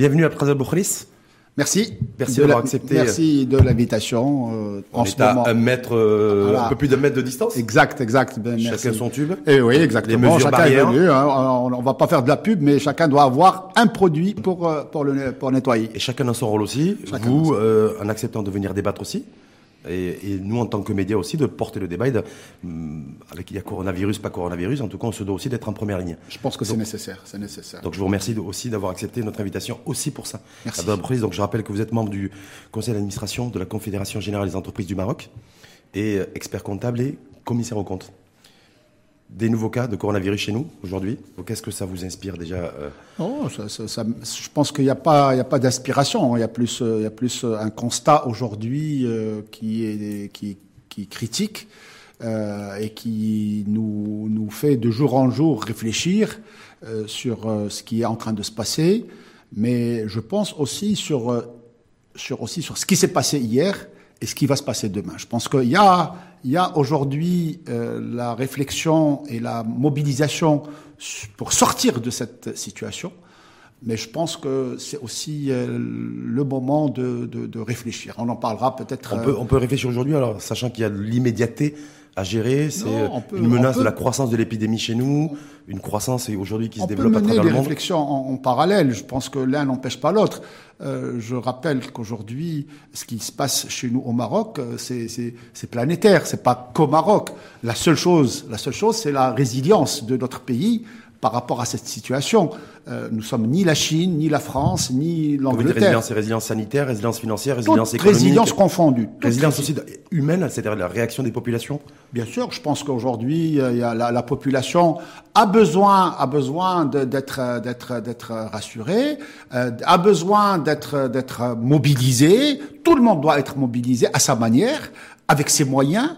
Bienvenue à Prazal Boukhris. Merci. Merci de d'avoir accepté. Merci de l'invitation. euh, On en est ce moment. un mètre, euh, Voilà. un peu plus d'un mètre de distance. Exact, exact. Ben, Chacun merci. son tube. Et oui, exactement. Les mesures chacun barrières. est venu. hein. on, on va pas faire de la pub, mais chacun doit avoir un produit pour euh, pour le pour nettoyer. Et chacun dans son rôle aussi. Chacun Vous, euh, en acceptant de venir débattre aussi. Et, et nous, en tant que médias aussi, de porter le débat. Et de, hum, avec il y a coronavirus, pas coronavirus. En tout cas, on se doit aussi d'être en première ligne. Je pense que c'est nécessaire. C'est nécessaire. Donc je vous remercie aussi d'avoir accepté notre invitation aussi pour ça. Merci. Donc je rappelle que vous êtes membre du conseil d'administration de la Confédération Générale des Entreprises du Maroc et euh, expert comptable et commissaire aux comptes. Des nouveaux cas de coronavirus chez nous aujourd'hui. Qu'est-ce que ça vous inspire déjà euh, je pense qu'il n'y a pas, d'inspiration. Il y a plus, euh, euh, un constat aujourd'hui qui critique et qui nous fait de jour en jour réfléchir sur ce qui est en train de se passer, mais je pense aussi sur aussi sur ce qui s'est passé hier et ce qui va se passer demain. Je pense qu'il y a, il y a aujourd'hui euh, la réflexion et la mobilisation pour sortir de cette situation, mais je pense que c'est aussi euh, le moment de, réfléchir. On en parlera peut-être. on, peut, on peut réfléchir aujourd'hui, alors sachant qu'il y a l'immédiateté à gérer, c'est on peut- une menace on peut- de la croissance de l'épidémie chez nous, une croissance aujourd'hui qui se On peut développe à mener travers des le monde. réflexions en, en parallèle. Je pense que l'un n'empêche pas l'autre. Euh, je rappelle qu'aujourd'hui, ce qui se passe chez nous au Maroc, euh, c'est planétaire. C'est pas qu'au Maroc. La seule chose, la seule chose, c'est la résilience de notre pays par rapport à cette situation. Euh, nous sommes ni la Chine, ni la France, ni Vous dites l'Angleterre. résilience, résilience sanitaire, résilience financière, résilience Toute économique. résilience confondue. Toute Résilience aussi humaine, c'est-à-dire la réaction des populations. Bien sûr, je pense qu'aujourd'hui, euh, la, la population a besoin, a besoin d'être, d'être, d'être rassurée, euh, a besoin d'être, d'être mobilisée. Tout le monde doit être mobilisé à sa manière, avec ses moyens,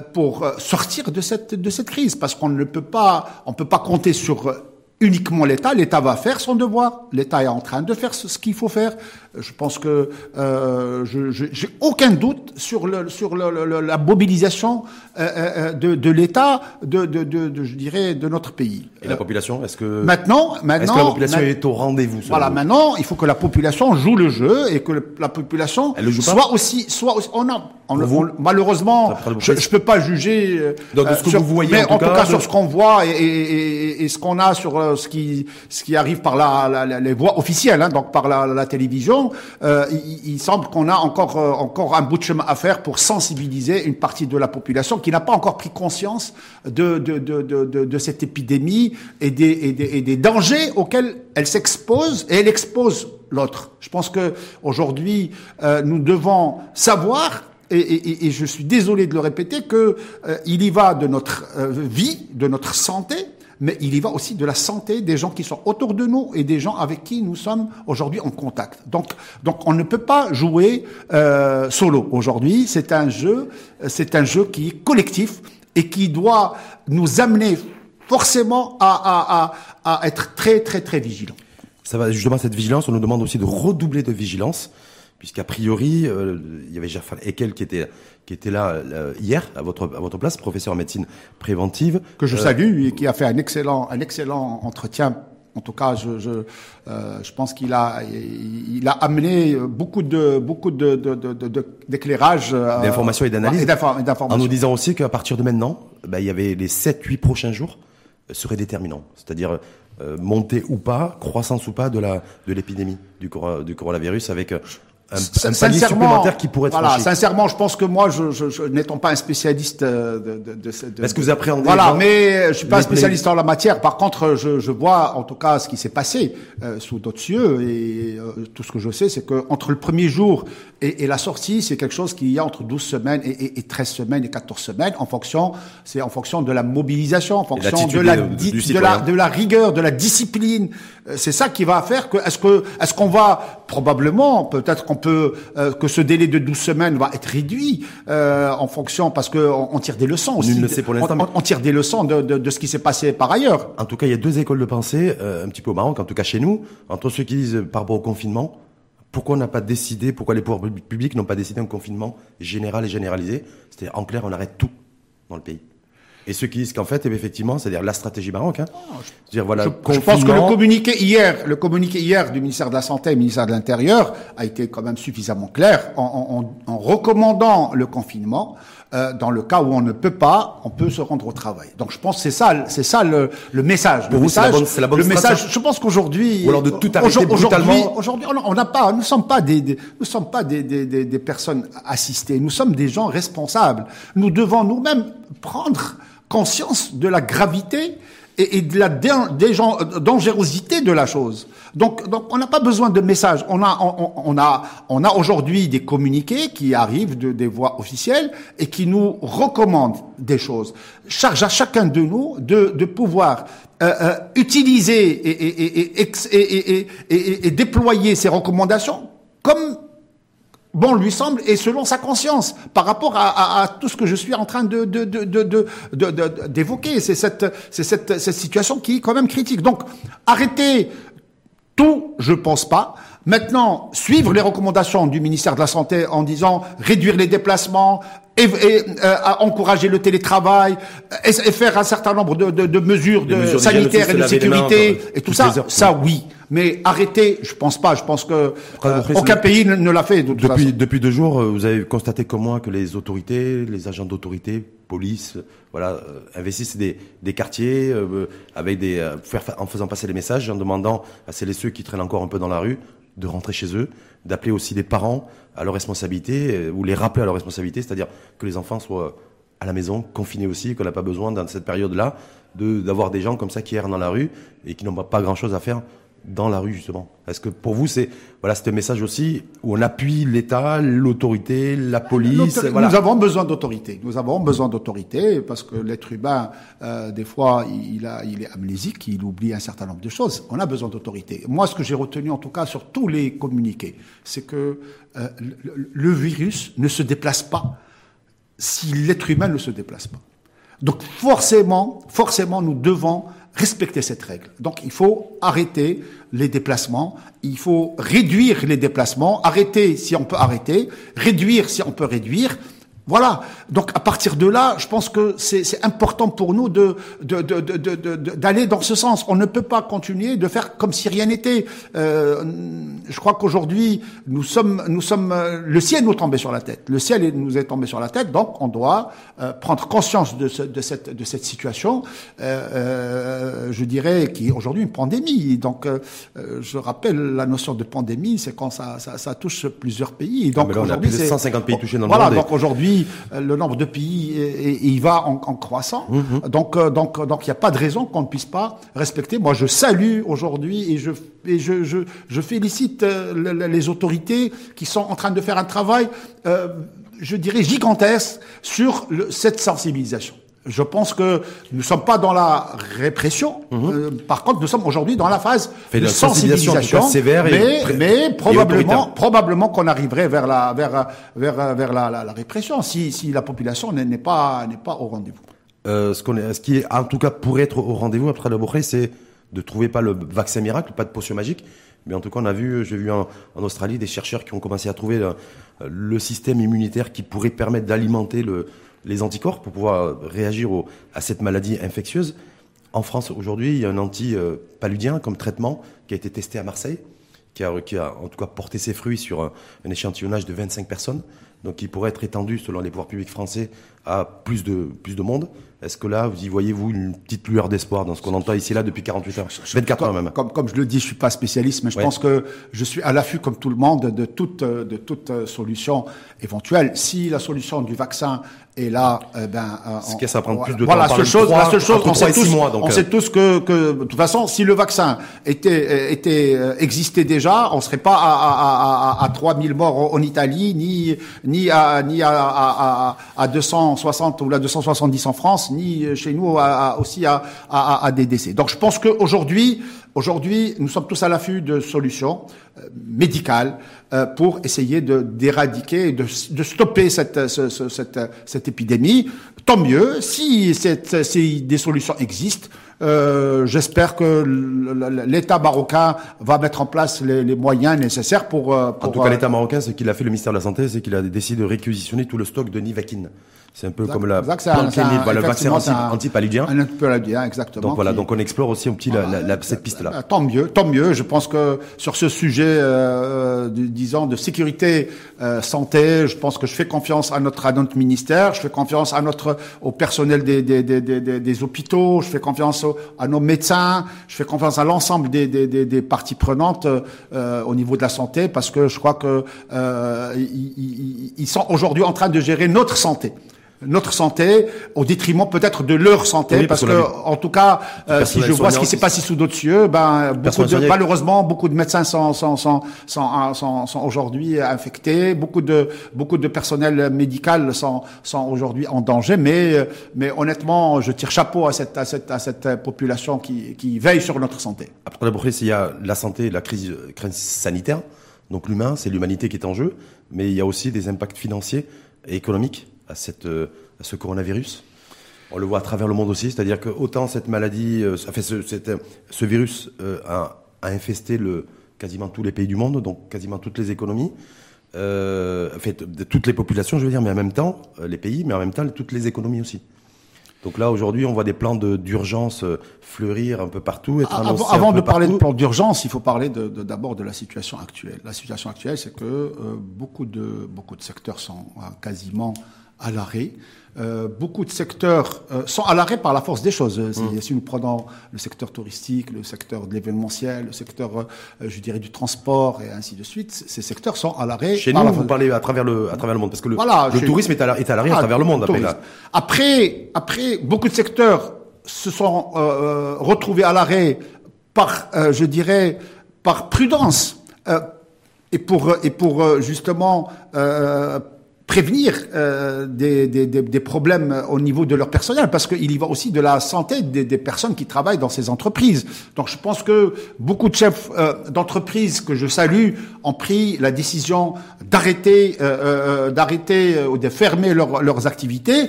pour euh, sortir de cette, de cette crise, parce qu'on ne peut pas, on peut pas compter sur euh, uniquement l'État. L'État va faire son devoir. L'État est en train de faire ce qu'il faut faire. Je pense que euh, je j'ai aucun doute sur le sur le, le- le- la mobilisation euh, euh, de, de l'État, de, de, de, de- je dirais, de notre pays. Et la population, est-ce que, Maintenant, maintenant, que la population ma- est au rendez-vous voilà, maintenant, il faut que la population joue le jeu et que la population Elle le joue pas soit aussi, soit aussi, on a, on- Pour vous on- malheureusement, je, je peux pas juger. Donc, ce que sur- vous voyez, mais en tout en tout cas, sur ce qu'on voit et, et, et- et ce qu'on a sur ce qui, ce qui arrive par la, la- la- les voies officielles, hein, donc par la, la télévision, euh, il, semble qu'on a encore, euh, encore un bout de chemin à faire pour sensibiliser une partie de la population qui n'a pas encore pris conscience de, de, de, de, cette épidémie et des, des, des dangers auxquels elle s'expose et elle expose l'autre. Je pense que aujourd'hui, euh, nous devons savoir et, je suis désolé de le répéter, que y va de notre vie, de notre santé, mais il y va aussi de la santé des gens qui sont autour de nous et des gens avec qui nous sommes aujourd'hui en contact. Donc, on ne peut pas jouer euh, solo aujourd'hui. C'est un jeu, qui est collectif et qui doit nous amener forcément à être très très très vigilants. Ça va justement cette vigilance. On nous demande aussi de redoubler de vigilance, puisqu'a priori, euh, il y avait Gerfal Ekel qui était qui était là euh, hier à votre à votre place, professeur en médecine préventive. que je Euh, salue et qui a fait un excellent, un excellent entretien. En tout cas, je, je, euh, je pense qu'il a, il a amené beaucoup de, beaucoup de, de, de, de- d'éclairage, D'informations et d'analyses. En nous disant aussi qu'à partir de maintenant, bah, il y avait les 7-8 prochains jours seraient déterminants. C'est-à-dire euh, montée ou pas, croissance ou pas de la de l'épidémie du, du coronavirus avec un, un palier supplémentaire qui pourrait être voilà, franchi. sincèrement, je pense que moi, je, je, je n'étant pas un spécialiste euh, de, de, de, de- Est-ce que vous appréhendez Voilà, mais je suis pas un les- spécialiste en la matière. Par contre, je, je vois en tout cas ce qui s'est passé euh, sous d'autres cieux et euh, tout ce que je sais, c'est que entre le premier jour et, et la sortie, c'est quelque chose qui y a entre 12 semaines et, et, et 13 semaines et 14 semaines en fonction, c'est en fonction de la mobilisation, en fonction de la, di- de la, de la rigueur, de la discipline. Euh, C'est ça qui va faire que est-ce que est-ce qu'on va probablement peut-être qu'on peut euh, que ce délai de 12 semaines va être réduit euh, en fonction parce que on, on tire des leçons aussi. Nul ne sait pour l'instant, On, tire des leçons de, de, de ce qui s'est passé par ailleurs. En tout cas, il y a deux écoles de pensée, euh, un petit peu au Maroc, en tout cas chez nous, entre ceux qui disent par rapport au confinement, pourquoi on n'a pas décidé, pourquoi les pouvoirs pub- publics n'ont pas décidé un confinement général et généralisé C'est-à-dire, en clair, on arrête tout dans le pays. Et ceux qui disent qu'en fait, eh effectivement, c'est-à-dire la stratégie Maroc, hein, dire voilà, je, je, pense que le communiqué hier, le communiqué hier du ministère de la Santé et du ministère de l'Intérieur a été quand même suffisamment clair en, en, en recommandant le confinement. Euh, dans le cas où on ne peut pas, on peut se rendre au travail. Donc je pense que c'est ça, c'est ça le, le message. Pour le vous, c'est la bonne, la bonne le message. Je pense qu'aujourd'hui, ou alors de tout arrêter brutalement. Aujourd'hui, on n'a pas, nous sommes pas des, des nous sommes pas des, des, des, des personnes assistées. Nous sommes des gens responsables. Nous devons nous-mêmes prendre conscience de la gravité et, et de la dangerosité de la chose. Donc, on n'a pas besoin de messages. On a, on, on a, on a aujourd'hui des communiqués qui arrivent de, des voix officielles et qui nous recommandent des choses. Charge à chacun de nous de, de pouvoir euh, euh, utiliser et, et, et, et, déployer ces recommandations comme bon lui semble et selon sa conscience par rapport à, à, à tout ce que je suis en train de de de de d'évoquer. C'est cette c'est cette cette situation qui est quand même critique. Donc arrêtez tout je pense pas. Maintenant suivre les recommandations du ministère de la santé en disant réduire les déplacements et, et euh, encourager le télétravail et, et, faire un certain nombre de, de, de mesures, de mesures sanitaires et de sécurité et tout ça ça oui mais arrêter, je pense pas. Je pense que euh, aucun pays ne, l'a fait. De depuis façon. depuis deux jours, euh, vous avez constaté comme moi que les autorités, les agents d'autorité, police, voilà, euh, investissent des, des quartiers euh, avec des euh, en faisant passer les messages, en demandant à celles et ceux qui traînent encore un peu dans la rue de rentrer chez eux, d'appeler aussi les parents à leur responsabilité ou les rappeler à leur responsabilité, c'est-à-dire que les enfants soient à la maison, confinés aussi, qu'on n'a pas besoin dans cette période-là de d'avoir des gens comme ça qui errent dans la rue et qui n'ont pas grand-chose à faire dans la rue justement Est-ce que pour vous c'est voilà c'est un message aussi où on appuie l'État, l'autorité, la police voilà. Nous avons besoin d'autorité. Nous avons besoin d'autorité parce que l'être humain euh, des fois il, a, il est amnésique, il oublie un certain nombre de choses. On a besoin d'autorité. Moi ce que j'ai retenu en tout cas sur tous les communiqués, c'est que euh, le, le virus ne se déplace pas si l'être humain ne se déplace pas. Donc forcément, forcément nous devons respecter cette règle. Donc il faut arrêter les déplacements, il faut réduire les déplacements, arrêter si on peut arrêter, réduire si on peut réduire, voilà. Donc à partir de là, je pense que c'est important pour nous de d'aller de, de, de, dans ce sens. On ne peut pas continuer de faire comme si rien n'était. Euh, je crois qu'aujourd'hui nous sommes nous sommes le ciel nous tombé sur la tête. Le ciel nous est tombé sur la tête. Donc on doit euh, prendre conscience de, ce, de cette de cette situation. Euh, euh je dirais qui est aujourd'hui une pandémie. Donc euh, je rappelle la notion de pandémie, c'est quand ça, ça, ça touche plusieurs pays. Donc ah, on a plus de 150 pays touchés dans le voilà, monde. Donc aujourd'hui euh, le nombre de pays il va en, en croissant. Mmh. Donc, euh, donc, donc, il n'y a pas de raison qu'on ne puisse pas respecter. Moi, je salue aujourd'hui et je, et je, je, je félicite euh, les autorités qui sont en train de faire un travail, euh, je dirais, gigantesque sur le, cette sensibilisation. Je pense que nous ne sommes pas dans la répression. Mmh. Euh, par contre, nous sommes aujourd'hui dans la phase Fait de, sensibilisation, sensibilisation sévère mais, et, mais probablement, probablement qu'on arriverait vers la, vers, vers, vers la, la, la répression si, si la population n'est pas, n'est pas au rendez-vous. Euh, ce, qu'on est, ce qui est, en tout cas, pourrait être au rendez-vous après le Bourré, c'est de trouver pas le vaccin miracle, pas de potion magique, mais en tout cas, on a vu, j'ai vu en, en, Australie des chercheurs qui ont commencé à trouver le, le système immunitaire qui pourrait permettre d'alimenter le, les anticorps pour pouvoir réagir au, à cette maladie infectieuse. En France, aujourd'hui, il y a un anti-paludien comme traitement qui a été testé à Marseille, qui a, qui a en tout cas porté ses fruits sur un, un échantillonnage de 25 personnes, donc qui pourrait être étendu, selon les pouvoirs publics français, à plus de, plus de monde. Est-ce que là, vous y voyez-vous une petite lueur d'espoir dans ce qu'on entend ici là depuis 48 heures? 24 heures même comme, comme je le dis, je suis pas spécialiste, mais je ouais. pense que je suis à l'affût, comme tout le monde, de toute, de toute solution éventuelle. Si la solution du vaccin est là, eh ben, euh, ce que ça prend plus de voilà, temps. La seule chose, 3, la seule chose, on sait tous, mois, donc on euh... sait tous que, que, de toute façon, si le vaccin était, était existait déjà, on serait pas à, à, à, à 3000 morts en Italie, ni, ni à, ni à, à, à 260 ou la 270 en France, ni chez nous à, à, aussi à, à, à, des décès. Donc je pense qu'aujourd'hui, aujourd'hui, nous sommes tous à l'affût de solutions euh, médicales euh, pour essayer de d'éradiquer, de, de stopper cette, ce, ce, cette, cette épidémie. Tant mieux si, cette, si des solutions existent. Euh, J'espère que l'État marocain va mettre en place les, les moyens nécessaires pour. pour en tout cas, l'État marocain, ce qu'il a fait le ministère de la Santé, c'est qu'il a décidé de réquisitionner tout le stock de Nivaquine. C'est un peu comme la Exact, un- un- le vaccin un- anti- antipaludien. Un antipaludien, exactement. Donc voilà, qui- donc on explore aussi un petit la- la- la- cette piste-là. Bah, Tant mieux, tant mieux. Je pense que sur ce sujet, euh, de- disons, de sécurité euh, santé, je pense que je fais confiance à notre à notre ministère, je fais confiance à notre au personnel des des, des, des, hôpitaux, je fais confiance au- à nos médecins, je fais confiance à l'ensemble des, des, parties prenantes euh, au niveau de la santé, parce que je crois que euh, ils- ils sont aujourd'hui en train de gérer notre santé notre santé au détriment peut-être de leur santé Oui, parce parce que en tout cas euh, si je vois ce qui s'est passé sous d'autres cieux ben beaucoup de malheureusement beaucoup de médecins sont sont sont sont, sont, sont aujourd'hui infectés. Beaucoup de beaucoup de personnel médical sont sont aujourd'hui en danger. Mais mais honnêtement je tire chapeau à cette à cette à cette population qui qui veille sur notre santé. Après, d'abord, il y a la santé, la crise, crise sanitaire. Donc l'humain, c'est l'humanité qui est en jeu, mais il y a aussi des impacts financiers et économiques à, cette, euh, à ce coronavirus. On le voit à travers le monde aussi, c'est-à-dire que autant cette maladie, euh, enfin, ce, cette, euh, ce virus euh, a, a infesté le, quasiment tous les pays du monde, donc quasiment toutes les économies, euh, en fait, de toutes les populations, je veux dire, mais en même temps, euh, les pays, mais en même temps, toutes les économies aussi. Donc là, aujourd'hui, on voit des plans d'urgence euh, fleurir un peu partout. Être Avant, de parler de partout. plan d'urgence, il faut parler de- de- d'abord de, la situation actuelle. La situation actuelle, c'est que euh, beaucoup de beaucoup de secteurs sont euh, quasiment à l'arrêt. Euh, beaucoup de secteurs euh, sont à l'arrêt par la force des choses. Si, Mmh. si nous prenons le secteur touristique, le secteur de l'événementiel, le secteur, euh, je dirais, du transport et ainsi de suite, ces secteurs sont à l'arrêt. Chez par nous, la vous parlez à travers le, à travers le monde, parce que le, Voilà, le chez- tourisme est à la- est à l'arrêt à Ah, travers le monde. Après, là. Après, après, beaucoup de secteurs se sont retrouvés à l'arrêt par, je dirais, par prudence et pour et pour justement prévenir euh, des, des, des, des problèmes au niveau de leur personnel, parce qu'il y va aussi de la santé des, des personnes qui travaillent dans ces entreprises. Donc je pense que beaucoup de chefs euh, d'entreprise que je salue ont pris la décision d'arrêter, euh, euh, d'arrêter euh, ou de fermer leurs- leurs activités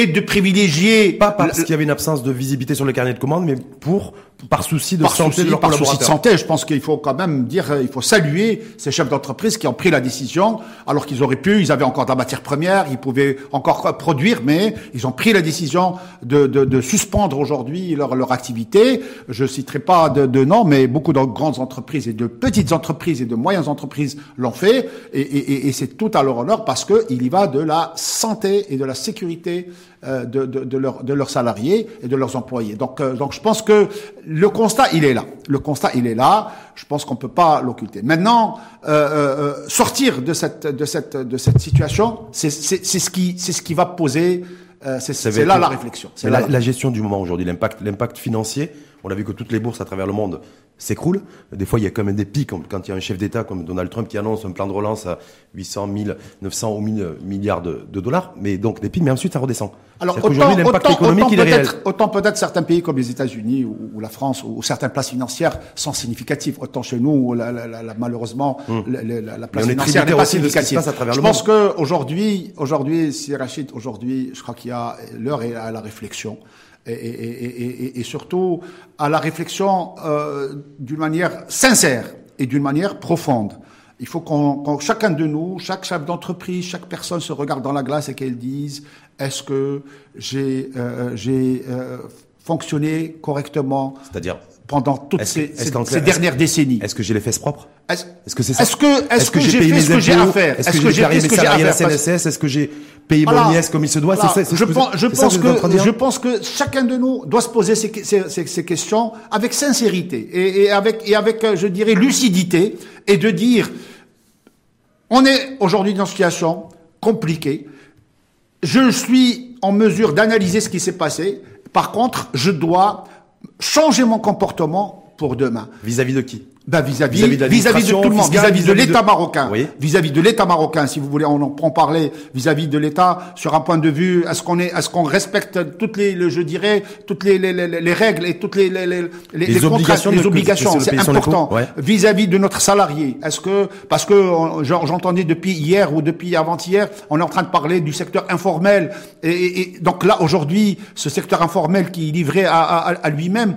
et de privilégier Pas parce qu'il y avait une absence de visibilité sur le carnet de commandes, mais pour par souci de par santé souci, de leurs par souci de collaborateurs. santé, je pense qu'il faut quand même dire, euh, il faut saluer ces chefs d'entreprise qui ont pris la décision, alors qu'ils auraient pu, ils avaient encore de la matière première, ils pouvaient encore euh, produire, mais ils ont pris la décision de, de, de suspendre aujourd'hui leur, leur activité. Je citerai pas de, de nom, mais beaucoup de grandes entreprises et de petites entreprises et de moyennes entreprises l'ont fait, et, et, et- c'est tout à leur honneur parce que il y va de la santé et de la sécurité de, de, de, leurs- de leurs salariés et de leurs employés. Donc, euh, donc je pense que le constat, il est là. Le constat, il est là. Je pense qu'on peut pas l'occulter. Maintenant, euh, euh, sortir de cette, de cette, de cette situation, c'est c'est- c'est ce qui, c'est ce qui va poser. euh, c'est là la réflexion. C'est la- la gestion du moment aujourd'hui, l'impact, l'impact financier. On a vu que toutes les bourses à travers le monde s'écroulent. Des fois, il y a quand même des pics comme quand il y a un chef d'État comme Donald Trump qui annonce un plan de relance à 800, 1000, 900 ou 1000 milliards de, de dollars. Mais donc des pics, mais ensuite ça redescend. Alors qu'aujourd'hui, l'impact autant, économique, autant il est réel. autant peut-être certains pays comme les États-Unis ou, ou la France ou, ou certaines places financières sont significatives. Autant chez nous, la, la, la- la- malheureusement, la, la- la- la place Hmm. financière n'est pas aussi de ce qui se significative. passe à travers Je le pense que aujourd'hui, aujourd'hui, si Rachid, aujourd'hui, je crois qu'il y a l'heure est à la réflexion. Et, surtout à la réflexion euh, d'une manière sincère et d'une manière profonde. Il faut qu'on, chacun de nous, chaque chef d'entreprise, chaque personne se regarde dans la glace et qu'elle dise est-ce que j'ai euh, j'ai euh, fonctionné correctement C'est-à-dire, pendant toutes que- ces, dernières décennies? est-ce que j'ai les fesses propres? Est-ce que c'est ça? est-ce que est-ce que, j'ai payé fait ce que j'ai à faire? Est-ce que j'ai payé mes que j'ai salariés à la CNSS Est-ce que j'ai payé Voilà. mon nièce comme il se doit Voilà. C'est ça, c'est je pense, je que je pense chacun de nous doit se poser ces, ces, ces- ces questions avec sincérité et, et avec et avec euh, je dirais lucidité et de dire on est aujourd'hui dans une situation compliquée. Je suis en mesure d'analyser ce qui s'est passé. Par contre, je dois changer mon comportement pour demain. Vis-à-vis de qui? Vis-à-vis Vis-à-vis de vis-à-vis de tout le monde, vis-à-vis de vis-à-vis l'État de- marocain, Oui. vis-à-vis de l'État marocain, si vous voulez, on en prend parler vis-à-vis de l'État sur un point de vue, est-ce qu'on est, est-ce qu'on respecte toutes les, le- je dirais, toutes les, les, les, les règles et toutes les, les, les, obligations les obligations, c'est important. Vis-à-vis de notre salarié, est-ce que, parce que j'entendais depuis hier ou depuis avant-hier, on est en train de parler du secteur informel, et, et- et donc là aujourd'hui, ce secteur informel qui est livré à, à, à lui-même,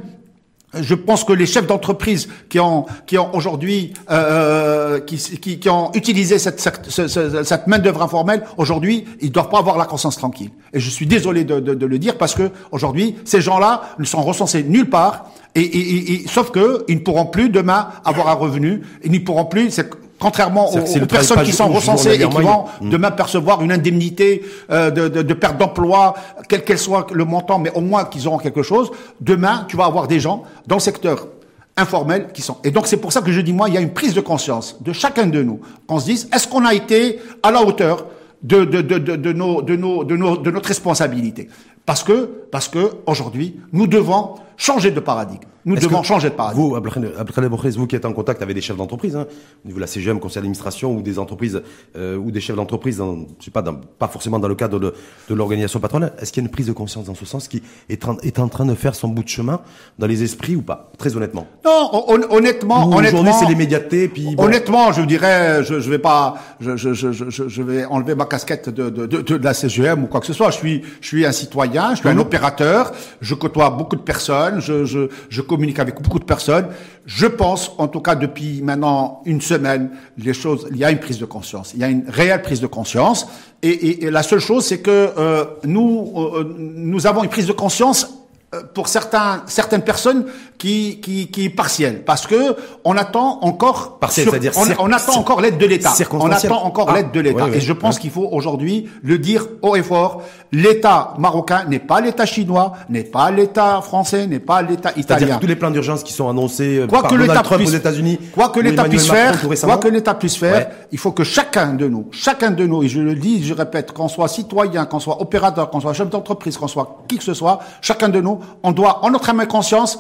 Je pense que les chefs d'entreprise qui ont aujourd'hui euh, qui, qui, ont utilisé cette cette, cette, main d'œuvre informelle aujourd'hui, ils doivent pas avoir la conscience tranquille. Et je suis désolé de, le dire parce que aujourd'hui, ces gens-là ne sont recensés nulle part. Et, sauf que ils ne pourront plus demain avoir un revenu, ils ne pourront plus contrairement aux, personnes qui sont recensées et qui vont mm. demain percevoir une indemnité euh, de, de, de, perte d'emploi, quel qu'elle soit le montant, mais au moins qu'ils auront quelque chose, demain, tu vas avoir des gens dans le secteur informel qui sont. Et donc c'est pour ça que je dis, moi, il y a une prise de conscience de chacun de nous, qu'on se dise, est-ce qu'on a été à la hauteur de, de, de, de, de, nos, de, nos, de, nos, de notre responsabilité? Parce que, parce que aujourd'hui, nous devons changer de paradigme. Nous devons changer de paradigme. Vous, vous qui êtes en contact avec des chefs d'entreprise, hein, au niveau de la CGM, conseil d'administration, ou des entreprises, euh, ou des chefs d'entreprise, je sais pas, dans, pas forcément dans le cadre de, de l'organisation patronale, est-ce qu'il y a une prise de conscience dans ce sens qui est, est en train de faire son bout de chemin dans les esprits ou pas Très honnêtement? Non, honnêtement, honnêtement. Aujourd'hui, c'est l'immédiateté, puis. Honnêtement, je dirais, je, je vais pas, je, je, je, je, vais enlever ma casquette de, de, de, de, la CGM ou quoi que ce soit. Je suis, je suis un citoyen, je suis un mhm. opérateur, je côtoie beaucoup de personnes, je, communique avec beaucoup de personnes. Je pense, en tout cas depuis maintenant une semaine, les choses, il y a une prise de conscience, il y a une réelle prise de conscience. Et, la seule chose, c'est que euh, nous, euh, nous avons une prise de conscience euh, pour certaines personnes qui, qui, qui est partielle, parce que on attend encore, partielle, c'est-à-dire on, on, attend encore l'aide de l'État. On attend encore ah, l'aide de l'État. et je pense qu'il faut aujourd'hui le dire haut et fort. L'État marocain n'est pas l'État chinois, n'est pas l'État français, n'est pas l'État italien. C'est-à-dire tous les plans d'urgence qui sont annoncés euh, quoi par que Donald Trump aux États-Unis, quoi que l'État puisse faire, quoi que l'État puisse faire, il faut que chacun de nous, chacun de nous, et je le dis, je répète, qu'on soit citoyen, qu'on soit opérateur, qu'on soit chef d'entreprise, qu'on soit qui que ce soit, chacun de nous, on doit, en notre âme et conscience,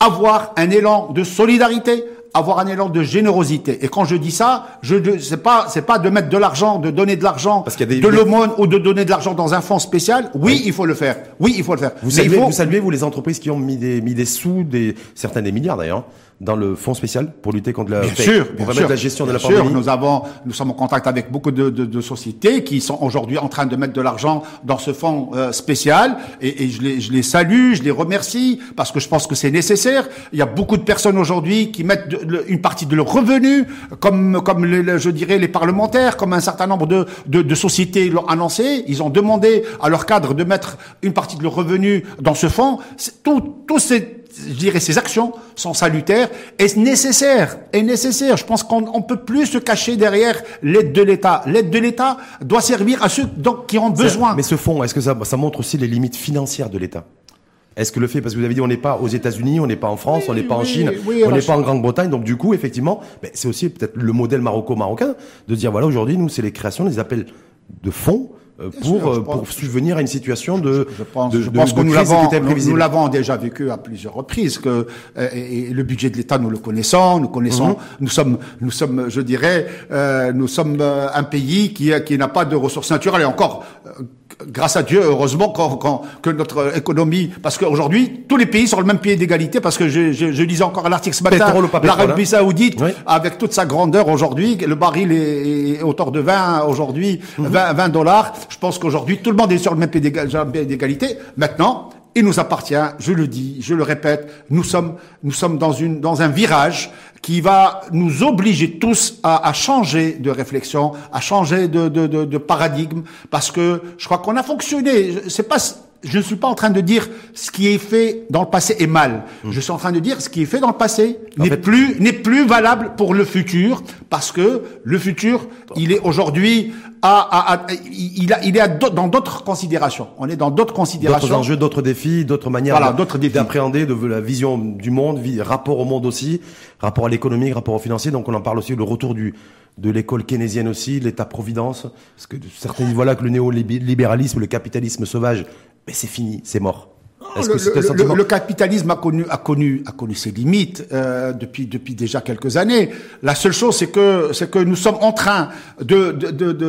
avoir un élan de solidarité, avoir un élan de générosité. Et quand je dis ça, je c'est pas c'est pas de mettre de l'argent, de donner de l'argent, de l'aumône ou de donner de l'argent dans un fonds spécial. Oui, il faut le faire. Oui, il faut le faire. Vous saluez, vous saluez vous les entreprises qui ont mis des mis des sous, des certains des milliards d'ailleurs dans le fonds spécial pour lutter contre la, bien sûr, pour bien sûr, la gestion de la pandémie. Nous avons, nous sommes en contact avec beaucoup de, de, de sociétés qui sont aujourd'hui en train de mettre de l'argent dans ce fonds euh, spécial et, et, je, les, je les salue, je les remercie parce que je pense que c'est nécessaire. Il y a beaucoup de personnes aujourd'hui qui mettent une partie de leurs revenus, comme comme je dirais les parlementaires, comme un certain nombre de, de, de sociétés l'ont annoncé. Ils ont demandé à leur cadre de mettre une partie de leurs revenus dans ce fonds. Tout, tout ces je dirais, ces actions sont salutaires et nécessaires. Et nécessaires. Je pense qu'on ne peut plus se cacher derrière l'aide de l'État. L'aide de l'État doit servir à ceux donc, qui ont besoin. Mais ce fonds, est-ce que ça, ça montre aussi les limites financières de l'État? Est-ce que le fait, parce que vous avez dit, on n'est pas aux États-Unis, on n'est pas en France, on n'est pas en Chine, on n'est pas en Grande-Bretagne, donc du coup, effectivement, ben, c'est aussi peut-être le modèle maroco-marocain de dire, voilà, aujourd'hui, nous, c'est les créations, des appels de fonds pour, euh, pour subvenir à une situation de je, pense, de, je pense que nous l'avons nous, l'avons déjà vécu à plusieurs reprises que euh, et, le budget de l'État nous le connaissons nous connaissons mhm. nous sommes nous sommes je dirais euh, nous sommes un pays qui qui n'a pas de ressources naturelles et encore grâce à Dieu, heureusement, que notre économie, parce qu'aujourd'hui, tous les pays sont le même pied d'égalité, parce que je, je, je lisais encore un article ce matin, l'Arabie Saoudite, avec toute sa grandeur aujourd'hui, le baril est, est autour de 20 aujourd'hui, 20, mhm. 20 dollars. Je pense qu'aujourd'hui, tout le monde est sur le même pied d'égalité. Maintenant, il nous appartient, je le dis, je le répète, nous sommes, nous sommes dans une, dans un virage qui va nous obliger tous à, changer de réflexion, à changer de, de, de, de paradigme, parce que je crois qu'on a fonctionné. C'est pas je ne suis pas en train de dire ce qui est fait dans le passé est mal. Mmh. Je suis en train de dire ce qui est fait dans le passé n'est plus n'est plus valable pour le futur parce que le futur, il est aujourd'hui à, à, à, il a il est dans d'autres considérations. On est dans d'autres considérations. D'autres enjeux, d'autres défis, d'autres manières voilà, d'appréhender de la vision du monde, rapport au monde aussi, rapport à l'économie, rapport au financier. Donc on en parle aussi le retour du de l'école keynésienne aussi, l'État-providence, parce que certains disent voilà que le néolibéralisme, le capitalisme sauvage mais c'est fini, c'est mort. Le, le, capitalisme a connu, a connu, a connu ses limites euh, depuis depuis déjà quelques années. La seule chose, c'est que c'est que nous sommes en train de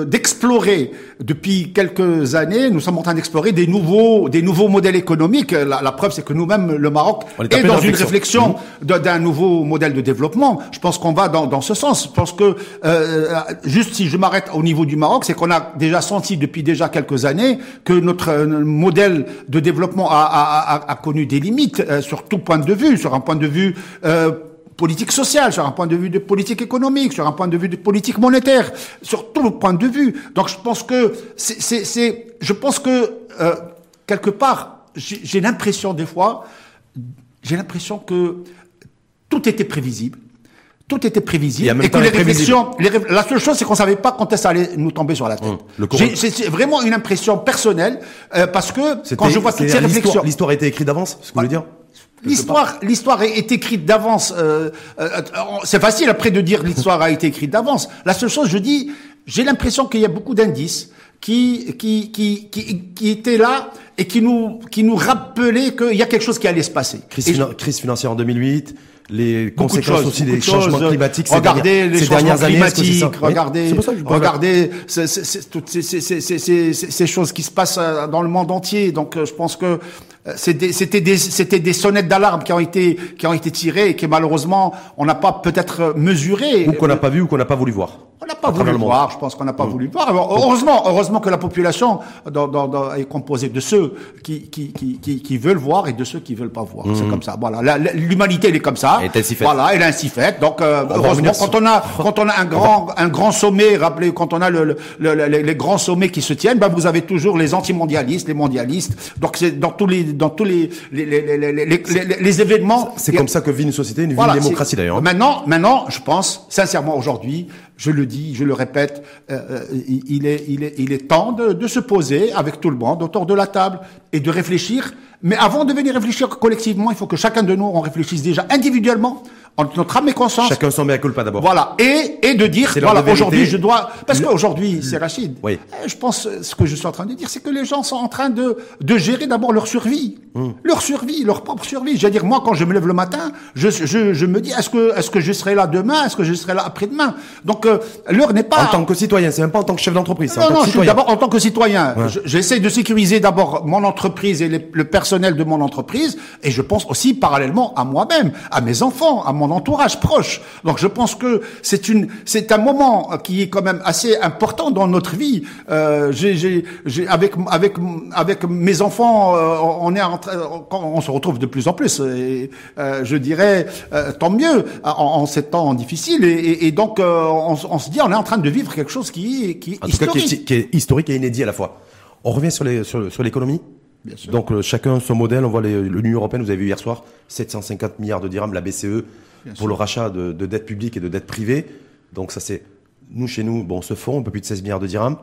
d'explorer de, de, depuis quelques années. Nous sommes en train d'explorer des nouveaux des nouveaux modèles économiques. La, la preuve, c'est que nous-mêmes, le Maroc est, est dans une réflexion mmh. d'un nouveau modèle de développement. Je pense qu'on va dans dans ce sens. Je pense que euh, juste si je m'arrête au niveau du Maroc, c'est qu'on a déjà senti depuis déjà quelques années que notre modèle de développement a, a a, connu des limites euh, sur tout point de vue, sur un point de vue euh, politique sociale, sur un point de vue de politique économique, sur un point de vue de politique monétaire, sur tout le point de vue. Donc je pense que c'est, je pense que euh, quelque part, j'ai l'impression des fois, j'ai l'impression que tout était prévisible. Tout était prévisible et, que les réflexions, la seule chose c'est qu'on savait pas quand ça allait nous tomber sur la tête. Hum, c'est vraiment une impression personnelle euh, parce que quand je vois toutes ces réflexions, l'histoire a été écrite d'avance, ce que vous voulez dire? L'histoire, l'histoire est écrite d'avance. Euh, euh, c'est facile après de dire l'histoire a été écrite d'avance. La seule chose, je dis, j'ai l'impression qu'il y a beaucoup d'indices qui, qui, qui, qui, qui étaient là et qui nous, qui nous rappelaient qu'il y a quelque chose qui allait se passer. Crise, crise financière en 2008 les conséquences aussi des changements climatiques. Regardez les changements climatiques, regardez, regardez toutes ces, ces, ces, ces, choses qui se passent euh, dans le monde entier. Donc, je pense que c'était des, c'était des sonnettes d'alarme qui ont été qui ont été tirées et que malheureusement on n'a pas peut-être mesuré ou qu'on n'a pas vu ou qu'on n'a pas voulu voir. On n'a pas voulu voir. Je pense qu'on n'a pas mm. voulu voir. heureusement, heureusement que la population dans, dans, est composée de ceux qui qui, qui, qui, qui veulent voir et de ceux qui veulent pas voir. C'est mm. comme ça. Voilà. L'humanité elle est comme ça. Elle est ainsi faite. Voilà, elle est ainsi faite. Donc euh, heureusement quand on a quand on a un grand un grand sommet, rappelez quand on a le, le, les, grands sommets qui se tiennent, ben vous avez toujours les anti-mondialistes, les mondialistes. Donc c'est dans tous les dans tous les, les, les, les, les événements. C'est comme ça que vit une société, une, une démocratie d'ailleurs. Maintenant, maintenant, je pense sincèrement aujourd'hui, je le dis, je le répète, euh, euh, il, est, il, est, il est temps de, de se poser avec tout le monde autour de la table et de réfléchir. Mais avant de venir réfléchir collectivement, il faut que chacun de nous on réfléchisse déjà individuellement entre notre âme et conscience. Chacun s'en met à culpa d'abord. Voilà. Et, et de dire, voilà, aujourd'hui, je dois, parce qu'aujourd'hui, c'est Rachid. Oui. Eh, je pense, ce que je suis en train de dire, c'est que les gens sont en train de, de gérer d'abord leur survie. Hum. Leur survie, leur propre survie. J'allais dire, moi, quand je me lève le matin, je, je, je me dis, est-ce que, est-ce que je serai là demain? Est-ce que je serai là après-demain? Donc, euh, l'heure n'est pas. En tant que citoyen, c'est même pas en tant que chef d'entreprise. Non, non, je suis d'abord en tant que citoyen. J'essaie de sécuriser d'abord mon entreprise et le personnel de mon entreprise. Et je pense aussi parallèlement à moi-même, à mes enfants, à mon entourage proche. Donc je pense que c'est une, c'est un moment qui est quand même assez important dans notre vie. Euh, j'ai, avec avec avec mes enfants, euh, on est en on se retrouve de plus en plus. Et, euh, je dirais euh, tant mieux en, en, ces temps difficiles. Et, et, donc euh, on, on, se dit, on est en train de vivre quelque chose qui est qui est historique, qui, est, qui est historique et inédit à la fois. On revient sur les sur, sur l'économie. Donc euh, chacun son modèle. On voit l'Union européenne. Vous avez vu hier soir 750 milliards de dirhams la BCE pour le rachat de, de dettes publiques et de dettes privées. Donc ça c'est nous chez nous, bon, ce fonds, un peu plus de 16 milliards de dirhams.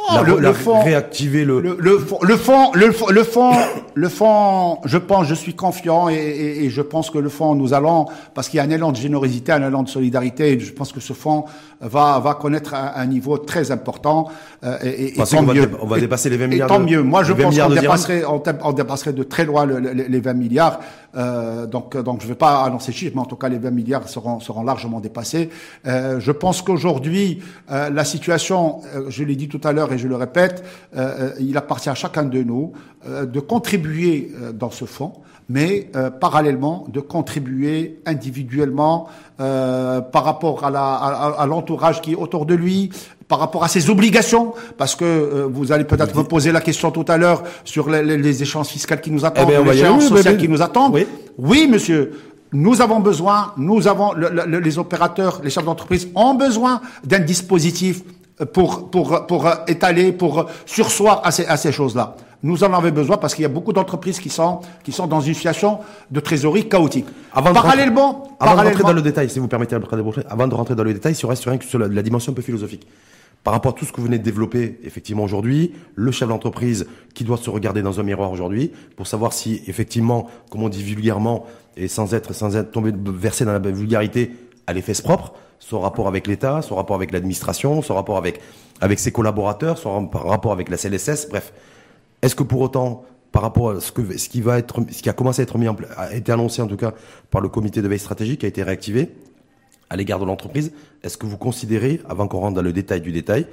Oh, le, le, fond, réactiver le... Le, le, fond, le fond, le, le fond, le fond, je pense, je suis confiant et, et, et, je pense que le fond, nous allons, parce qu'il y a un élan de générosité, un élan de solidarité, et je pense que ce fond va va connaître un, un niveau très important. Euh, et, et tant mieux. On va, dépasser les 20 milliards. Et tant mieux. Moi, je pense qu'on dépasserait, on, dépasserait de très loin les 20 milliards. Euh, donc, donc, je ne vais pas annoncer chiffres, mais en tout cas, les 20 milliards seront seront largement dépassés. Euh, je pense qu'aujourd'hui, euh, la situation, je l'ai dit tout à l'heure et je le répète, euh, il appartient à chacun de nous de contribuer dans ce fonds mais euh, parallèlement de contribuer individuellement euh, par rapport à, la, à, l'entourage qui est autour de lui, par rapport à ses obligations, parce que euh, vous allez peut-être me poser la question tout à l'heure sur les, les, échanges fiscaux qui nous attendent, eh les échanges sociaux qui nous attendent. Oui, oui monsieur. Nous avons besoin, nous avons les opérateurs, les chefs d'entreprise ont besoin d'un dispositif pour pour pour étaler, pour sursoir à ces, à ces choses-là. Nous en avons besoin parce qu'il y a beaucoup d'entreprises qui sont, qui sont dans une situation de trésorerie chaotique. Avant parallèlement, de rentrer, avant de rentrer dans le détail, si vous permettez, avant de rentrer dans le détail, si on reste sur, sur la, dimension un peu philosophique. Par rapport à tout ce que vous venez de développer, effectivement, aujourd'hui, le chef d'entreprise qui doit se regarder dans un miroir aujourd'hui pour savoir si, effectivement, comme on dit vulgairement, et sans être, sans être tombé, versé dans la vulgarité, à les fesses propres, son rapport avec l'État, son rapport avec l'administration, son rapport avec, ses collaborateurs, son rapport avec la CLSS, bref. Est-ce que pour autant, par rapport à ce, que, ce qui a commencé à être mis en place, a été annoncé en tout cas par le comité de veille stratégique, qui a été réactivé à l'égard de l'entreprise, est-ce que vous considérez, avant qu'on rentre dans le détail du détail,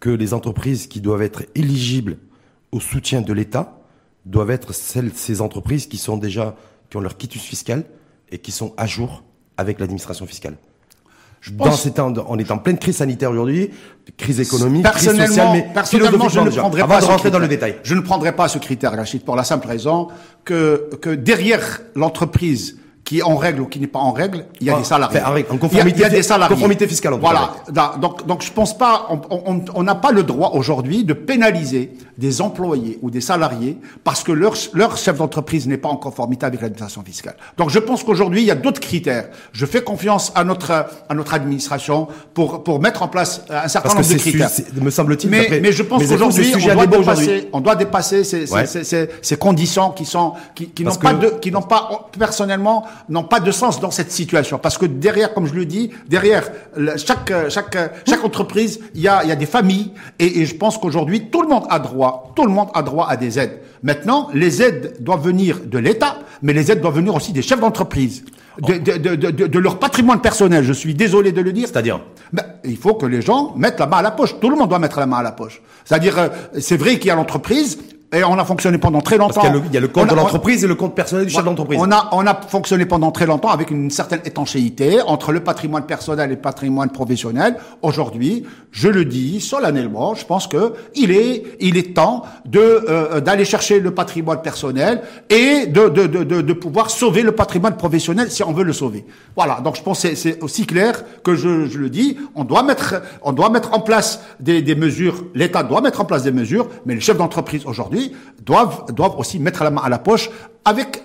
que les entreprises qui doivent être éligibles au soutien de l'État doivent être celles, ces entreprises qui sont déjà, qui ont leur quitus fiscal et qui sont à jour avec l'administration fiscale? Dans ces temps, on est en pleine crise sanitaire aujourd'hui, crise économique, crise sociale, mais personnellement, je ne prendrai Avant pas de ce rentrer dans le critère. détail. Je ne prendrai pas ce critère, Rachid, pour la simple raison que, que derrière l'entreprise qui est en règle ou qui n'est pas en règle, il y a Ah, des salariés. en en Il y a- conformité il y a, des salariés. conformité fiscale, en Voilà. Donc, donc, je pense pas, on- on on n'a pas le droit aujourd'hui de pénaliser des employés ou des salariés parce que leur, leur chef d'entreprise n'est pas en conformité avec l'administration fiscale. Donc, je pense qu'aujourd'hui, il y a d'autres critères. Je fais confiance à notre, à notre administration pour, pour mettre en place un certain Parce que nombre de critères. me semble-t-il, Mais, mais je pense qu'aujourd'hui, on doit dépasser, on doit dépasser ces, ces, Ouais. ces, ces- conditions qui sont, qui, qui n'ont pas de, qui n'ont pas, personnellement, n'ont pas de sens dans cette situation. Parce que derrière, comme je le dis, derrière chaque, euh, chaque, euh, chaque entreprise, il y a, il y a des familles. Et, et je pense qu'aujourd'hui, tout le monde a droit, tout le monde a droit à des aides. Maintenant, les aides doivent venir de l'État, mais les aides doivent venir aussi des chefs d'entreprise. De, de, de, de, de leur patrimoine personnel, je suis désolé de le dire. C'est-à-dire Ben, il faut que les gens mettent la main à la poche. Tout le monde doit mettre la main à la poche. C'est-à-dire, euh, c'est vrai qu'il y a l'entreprise, et on a fonctionné pendant très longtemps. Parce qu'il y a le, il y a le compte de l'entreprise et le compte personnel du chef d'entreprise. On a, on a fonctionné pendant très longtemps avec une certaine étanchéité entre le patrimoine personnel et le patrimoine professionnel. Aujourd'hui, je le dis solennellement, je pense que il est, il est temps de euh, d'aller chercher le patrimoine personnel et de, de, de, de, de pouvoir sauver le patrimoine professionnel si on veut le sauver. Voilà. Donc je pense que c'est- aussi clair que je, je le dis. On doit mettre, on doit mettre en place des, des mesures. L'État doit mettre en place des mesures, mais les chefs d'entreprise aujourd'hui doivent doivent aussi mettre la main à la poche avec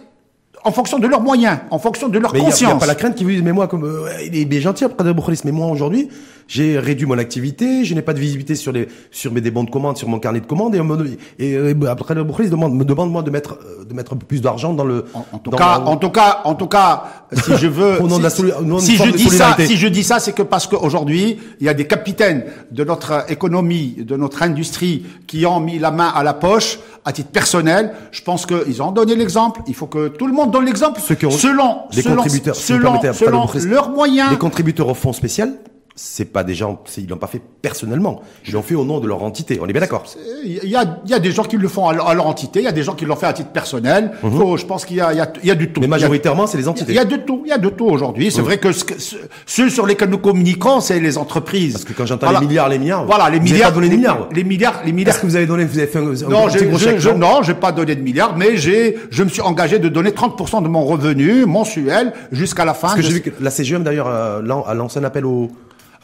en fonction de leurs moyens, en fonction de leur Mais il n'y a, conscience. pas la crainte qui vous dise, mais moi, comme, euh, il est bien gentil après de mais moi, aujourd'hui, j'ai réduit mon activité, je n'ai pas de visibilité sur les, sur mes des bons de commande, sur mon carnet de commandes, et, me- et, euh, après de Boukhouris demande, me demande, moi, de mettre, euh, de mettre un peu plus d'argent dans le, En, en tout dans cas, la- en tout cas, en tout cas, si je veux, Au nom si, de la soli- si je dis ça, si je dis ça, c'est que parce qu'aujourd'hui, il y a des capitaines de notre économie, de notre industrie, qui ont mis la main à la poche à titre personnel. Je pense qu'ils ont donné l'exemple. Il faut que tout le monde donne l'exemple. Selon, les selon, contributeurs, si selon, selon le Boukhouris, leurs moyens. les contributeurs au fonds spécial, c'est pas des gens, ils l'ont pas fait personnellement. Ils l'ont fait au nom de leur entité. On est bien d'accord. Il y a, y a des gens qui le font à leur, à leur entité, il y a des gens qui l'ont fait à titre personnel. Faut- je pense qu'il y y, y a du tout. Mais majoritairement, c'est les entités. Il y a de tout, il y a de tout aujourd'hui. C'est vrai que ce que- ce- ceux sur lesquels nous communiquons, c'est les entreprises. Parce que quand j'entends Voilà. les milliards, les milliards, voilà, les vous avez milliards, pas donné des milliards. les milliards, les milliards. Est-ce que vous avez donné, vous avez fait un, Non, j'ai- je, non j'ai pas donné de milliards, mais j'ai, je me suis engagé de donner 30% de mon revenu mensuel jusqu'à la fin. Parce que j'ai vu que la CGM d'ailleurs euh, lan- a lancé un appel au.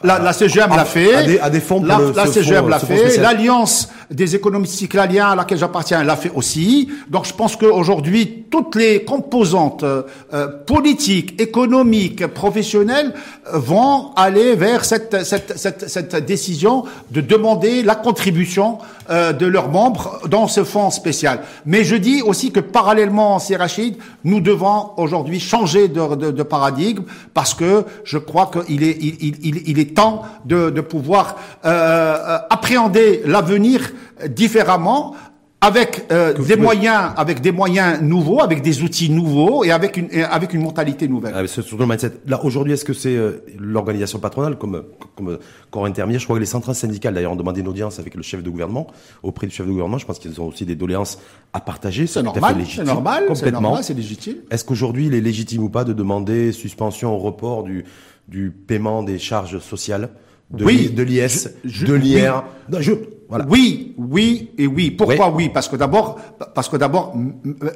La, la CGM l'a fait. à des- à des fonds pour La, le- la CGM fait. L'Alliance des économistes cyclaliens à laquelle j'appartiens l'a fait aussi. Donc je pense qu'aujourd'hui, toutes les composantes euh, euh, politiques, économiques, professionnelles euh, vont aller vers cette, cette, cette, cette décision de demander la contribution euh, de leurs membres dans ce fonds spécial. Mais je dis aussi que parallèlement, c'est Rachid, nous devons aujourd'hui changer de, paradigme parce que je crois qu'il est, il est temps de, de pouvoir euh, euh, appréhender l'avenir différemment avec euh, des moyens, avec des moyens nouveaux, avec des outils nouveaux et avec une, et avec une mentalité nouvelle. Ah, c'est surtout le mindset. Là, aujourd'hui, est-ce que c'est euh, l'organisation patronale comme, comme corps intermédiaire Je crois que les centrales syndicales, d'ailleurs, ont demandé une audience avec le chef de gouvernement, auprès du chef de gouvernement. Je pense qu'ils ont aussi des doléances à partager. C'est normal, c'est normal, complètement. c'est légitime. Est-ce qu'aujourd'hui, il est légitime ou pas de demander suspension au report du, du paiement des charges sociales de Oui. l'IS, de l'IR voilà. Oui, oui et oui. Pourquoi oui, Parce que d'abord, parce que d'abord,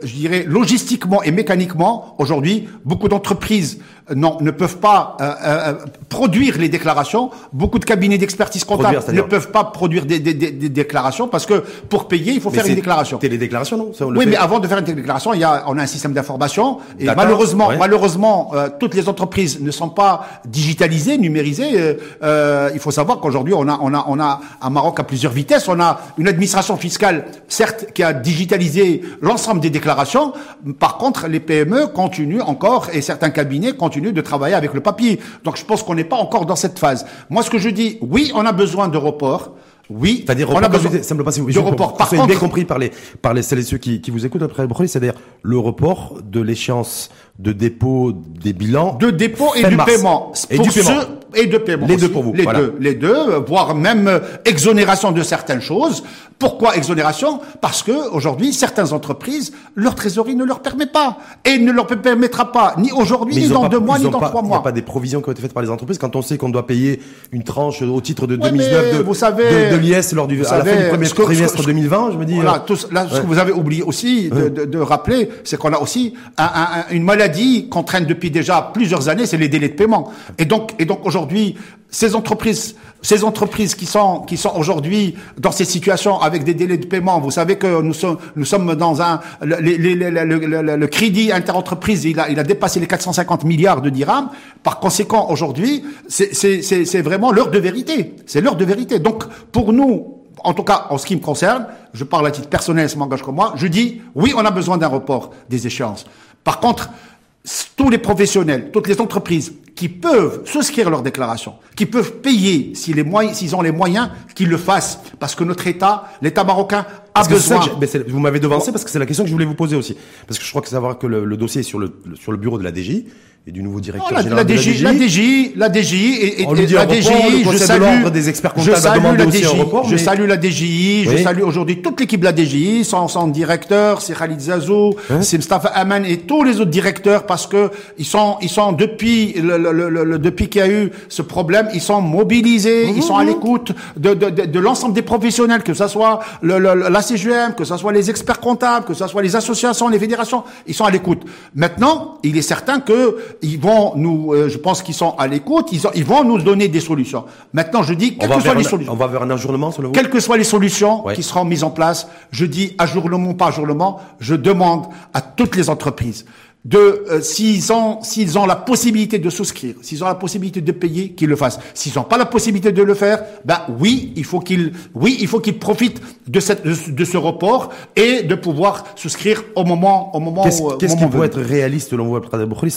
je dirais logistiquement et mécaniquement, aujourd'hui, beaucoup d'entreprises non, ne peuvent pas euh, euh, produire les déclarations. Beaucoup de cabinets d'expertise comptable Produire, ne peuvent pas produire des, des- des- des déclarations parce que pour payer, il faut Mais faire une déclaration. Télédéclaration, non? Ça, on le Oui, fait. mais avant de faire une déclaration, il y a, on a un système d'information et malheureusement, ouais. malheureusement, euh, toutes les entreprises ne sont pas digitalisées, numérisées. Euh, euh, il faut savoir qu'aujourd'hui, on a, on a, on a un Maroc à plusieurs vitesses. On a une administration fiscale, certes, qui a digitalisé l'ensemble des déclarations. Par contre, les PME continuent encore et certains cabinets continuent de travailler avec le papier. Donc, je pense qu'on n'est pas encore dans cette phase. Moi, ce que je dis, oui, on a besoin de report. Oui, C'est-à-dire, on a besoin disais, simplement, si vous- de report. Par soit bien contre, compris par les, par les, celles et ceux qui, qui vous écoutent après le c'est-à-dire le report de l'échéance de dépôt des bilans. de dépôt et du mars. paiement. Et pour du paiement. Et de paiement. Les deux pour vous, Les voilà. deux, les deux, voire même euh, exonération de certaines choses. Pourquoi exonération? Parce que aujourd'hui, certaines entreprises, leur trésorerie ne leur permet pas et ne leur permettra pas ni aujourd'hui, ni dans pas- deux mois, ni dans pas- trois Il n'y a mois. pas des provisions qui ont été faites par les entreprises quand on sait qu'on doit payer une tranche au titre de Ouais, 2019 mais de, vous savez- de, de l'IS lors du, à la fin du premier que- trimestre ce que- 2020. Je me dis. Voilà, euh, tout là, ce que vous avez oublié aussi de, de- de rappeler, c'est qu'on a aussi un- un- un- une maladie qu'on traîne depuis déjà plusieurs années, c'est les délais de paiement. Et donc, et donc aujourd'hui, ces entreprises, ces entreprises qui sont qui sont aujourd'hui dans ces situations avec des délais de paiement, vous savez que nous sommes nous sommes dans un le, crédit interentreprise, il a il a dépassé les 450 milliards de dirhams. Par conséquent, aujourd'hui, c'est c'est c'est vraiment l'heure de vérité. C'est l'heure de vérité. Donc, pour nous, en tout cas, en ce qui me concerne, je parle à titre personnel, ça m'engage comme moi, je dis, oui, on a besoin d'un report des échéances. Par contre, tous les professionnels, toutes les entreprises qui peuvent souscrire leur déclaration, qui peuvent payer s'ils les moyens- s'ils ont les moyens, qu'ils le fassent. Parce que notre État, l'État marocain, a Parce que c'est ça besoin. que vous m'avez devancé parce que c'est la question que je voulais vous poser aussi. Parce que je crois que savoir que le, le dossier est sur le, sur le bureau de la DGI et du nouveau directeur Non, la, général la de DGI, la DGI, la DGI, et, et- On lui dit la report, DGI, le je Conseil salue, des experts comptables salue la aussi un je salue la DGI, je salue aujourd'hui toute l'équipe de la DGI, son, son directeur, c'est Khalid Zazou, Hein c'est Mustafa Aman et tous les autres directeurs parce que ils sont, ils sont depuis le, le- le- le- depuis qu'il y a eu ce problème, ils sont mobilisés, ils sont à l'écoute de, de, de, de l'ensemble des professionnels, que ce soit la CGM, que ce soit les experts comptables, que ce soit les associations, les fédérations, ils sont à l'écoute. Maintenant, il est certain que ils vont nous, euh, je pense qu'ils sont à l'écoute, ils, ont- ils vont nous donner des solutions. Maintenant, je dis, quelles que soient les un, solutions, on va vers un ajournement selon vous? Quelles que soient les solutions Ouais. qui seront mises en place, je dis ajournement, pas ajournement, je demande à toutes les entreprises de euh, s'ils ont s'ils ont la possibilité de souscrire, s'ils ont la possibilité de payer, qu'ils le fassent. S'ils n'ont pas la possibilité de le faire, ben oui, il faut qu'ils oui, il faut qu'ils profitent de cette de, ce- de ce report et de pouvoir souscrire au moment au moment Qu'est-ce où, euh, qu'est-ce qui venu. être réaliste selon vous,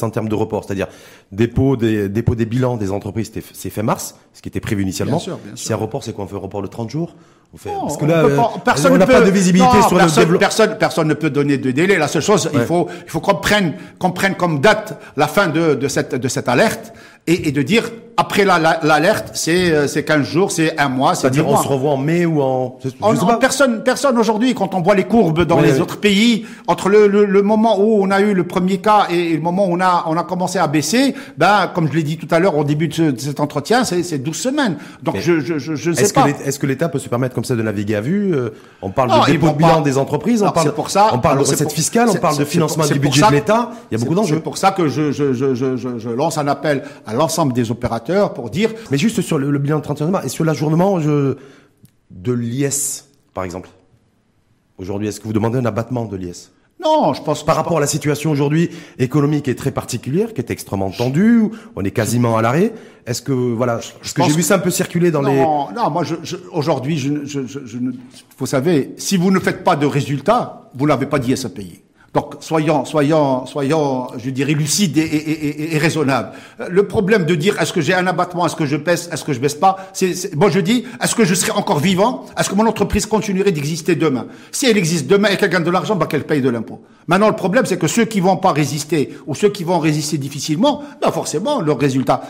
en termes de report? C'est-à-dire dépôt des, dépôt des bilans des entreprises, c'est fait mars, ce qui était prévu initialement. Bien sûr, bien sûr. Si un report, c'est quoi? On fait un report de 30 jours on fait, Non, Parce que là, peut euh, pas- personne on ne n'a peut- pas de visibilité non, sur le personne, développement. Personne, personne ne peut donner de délai. La seule chose, il Ouais. faut, il faut qu'on prenne, qu'on prenne comme date la fin de, de cette, de cette alerte et, et de dire après la- la- l'alerte, c'est, euh, c'est 15 jours, c'est un mois, c'est 10 C'est-à-dire on mois. se revoit en mai ou en... On- on- personne, personne aujourd'hui, quand on voit les courbes dans Oui, les oui. autres pays, entre le, le, le moment où on a eu le premier cas et le moment où on a, on a commencé à baisser, ben, comme je l'ai dit tout à l'heure au début de, ce- de cet entretien, c'est, c'est 12 semaines. Donc Mais je, je, je, je sais Est-ce que pas. est-ce que l'État peut se permettre comme ça de naviguer à vue Euh, On parle Non, de dépôt de bilan pas. des entreprises, on parle, pour ça- on parle alors, de recettes pour- fiscales, on parle de financement du budget de l'État. Il y a beaucoup d'enjeux. C'est pour ça que je, je, je, je, je, je lance un appel à l'ensemble des opérateurs pour dire Mais juste sur le, le bilan de 31 mars et sur l'ajournement je, de l'IS, par exemple? Aujourd'hui, est-ce que vous demandez un abattement de l'IS non, je pense Par rapport à la situation aujourd'hui économique est très particulière, qui est extrêmement tendue, on est quasiment à l'arrêt. Est-ce que voilà, parce que j'ai vu ça un peu circuler dans les. non, moi, je, je, aujourd'hui, je, je, je, vous savez, si vous ne faites pas de résultats, vous n'avez pas d'IS à payer. Donc, soyons, soyons, soyons, je dirais, lucides et, raisonnables. Euh, Le problème de dire est-ce que j'ai un abattement, est-ce que je baisse, est-ce que je baisse pas, c'est, c'est- moi je dis, est-ce que je serai encore vivant, est-ce que mon entreprise continuerait d'exister demain? Si elle existe demain et qu'elle gagne de l'argent, bah qu'elle paye de l'impôt. Maintenant, le problème, c'est que ceux qui vont pas résister ou ceux qui vont résister difficilement, bah forcément, leur résultat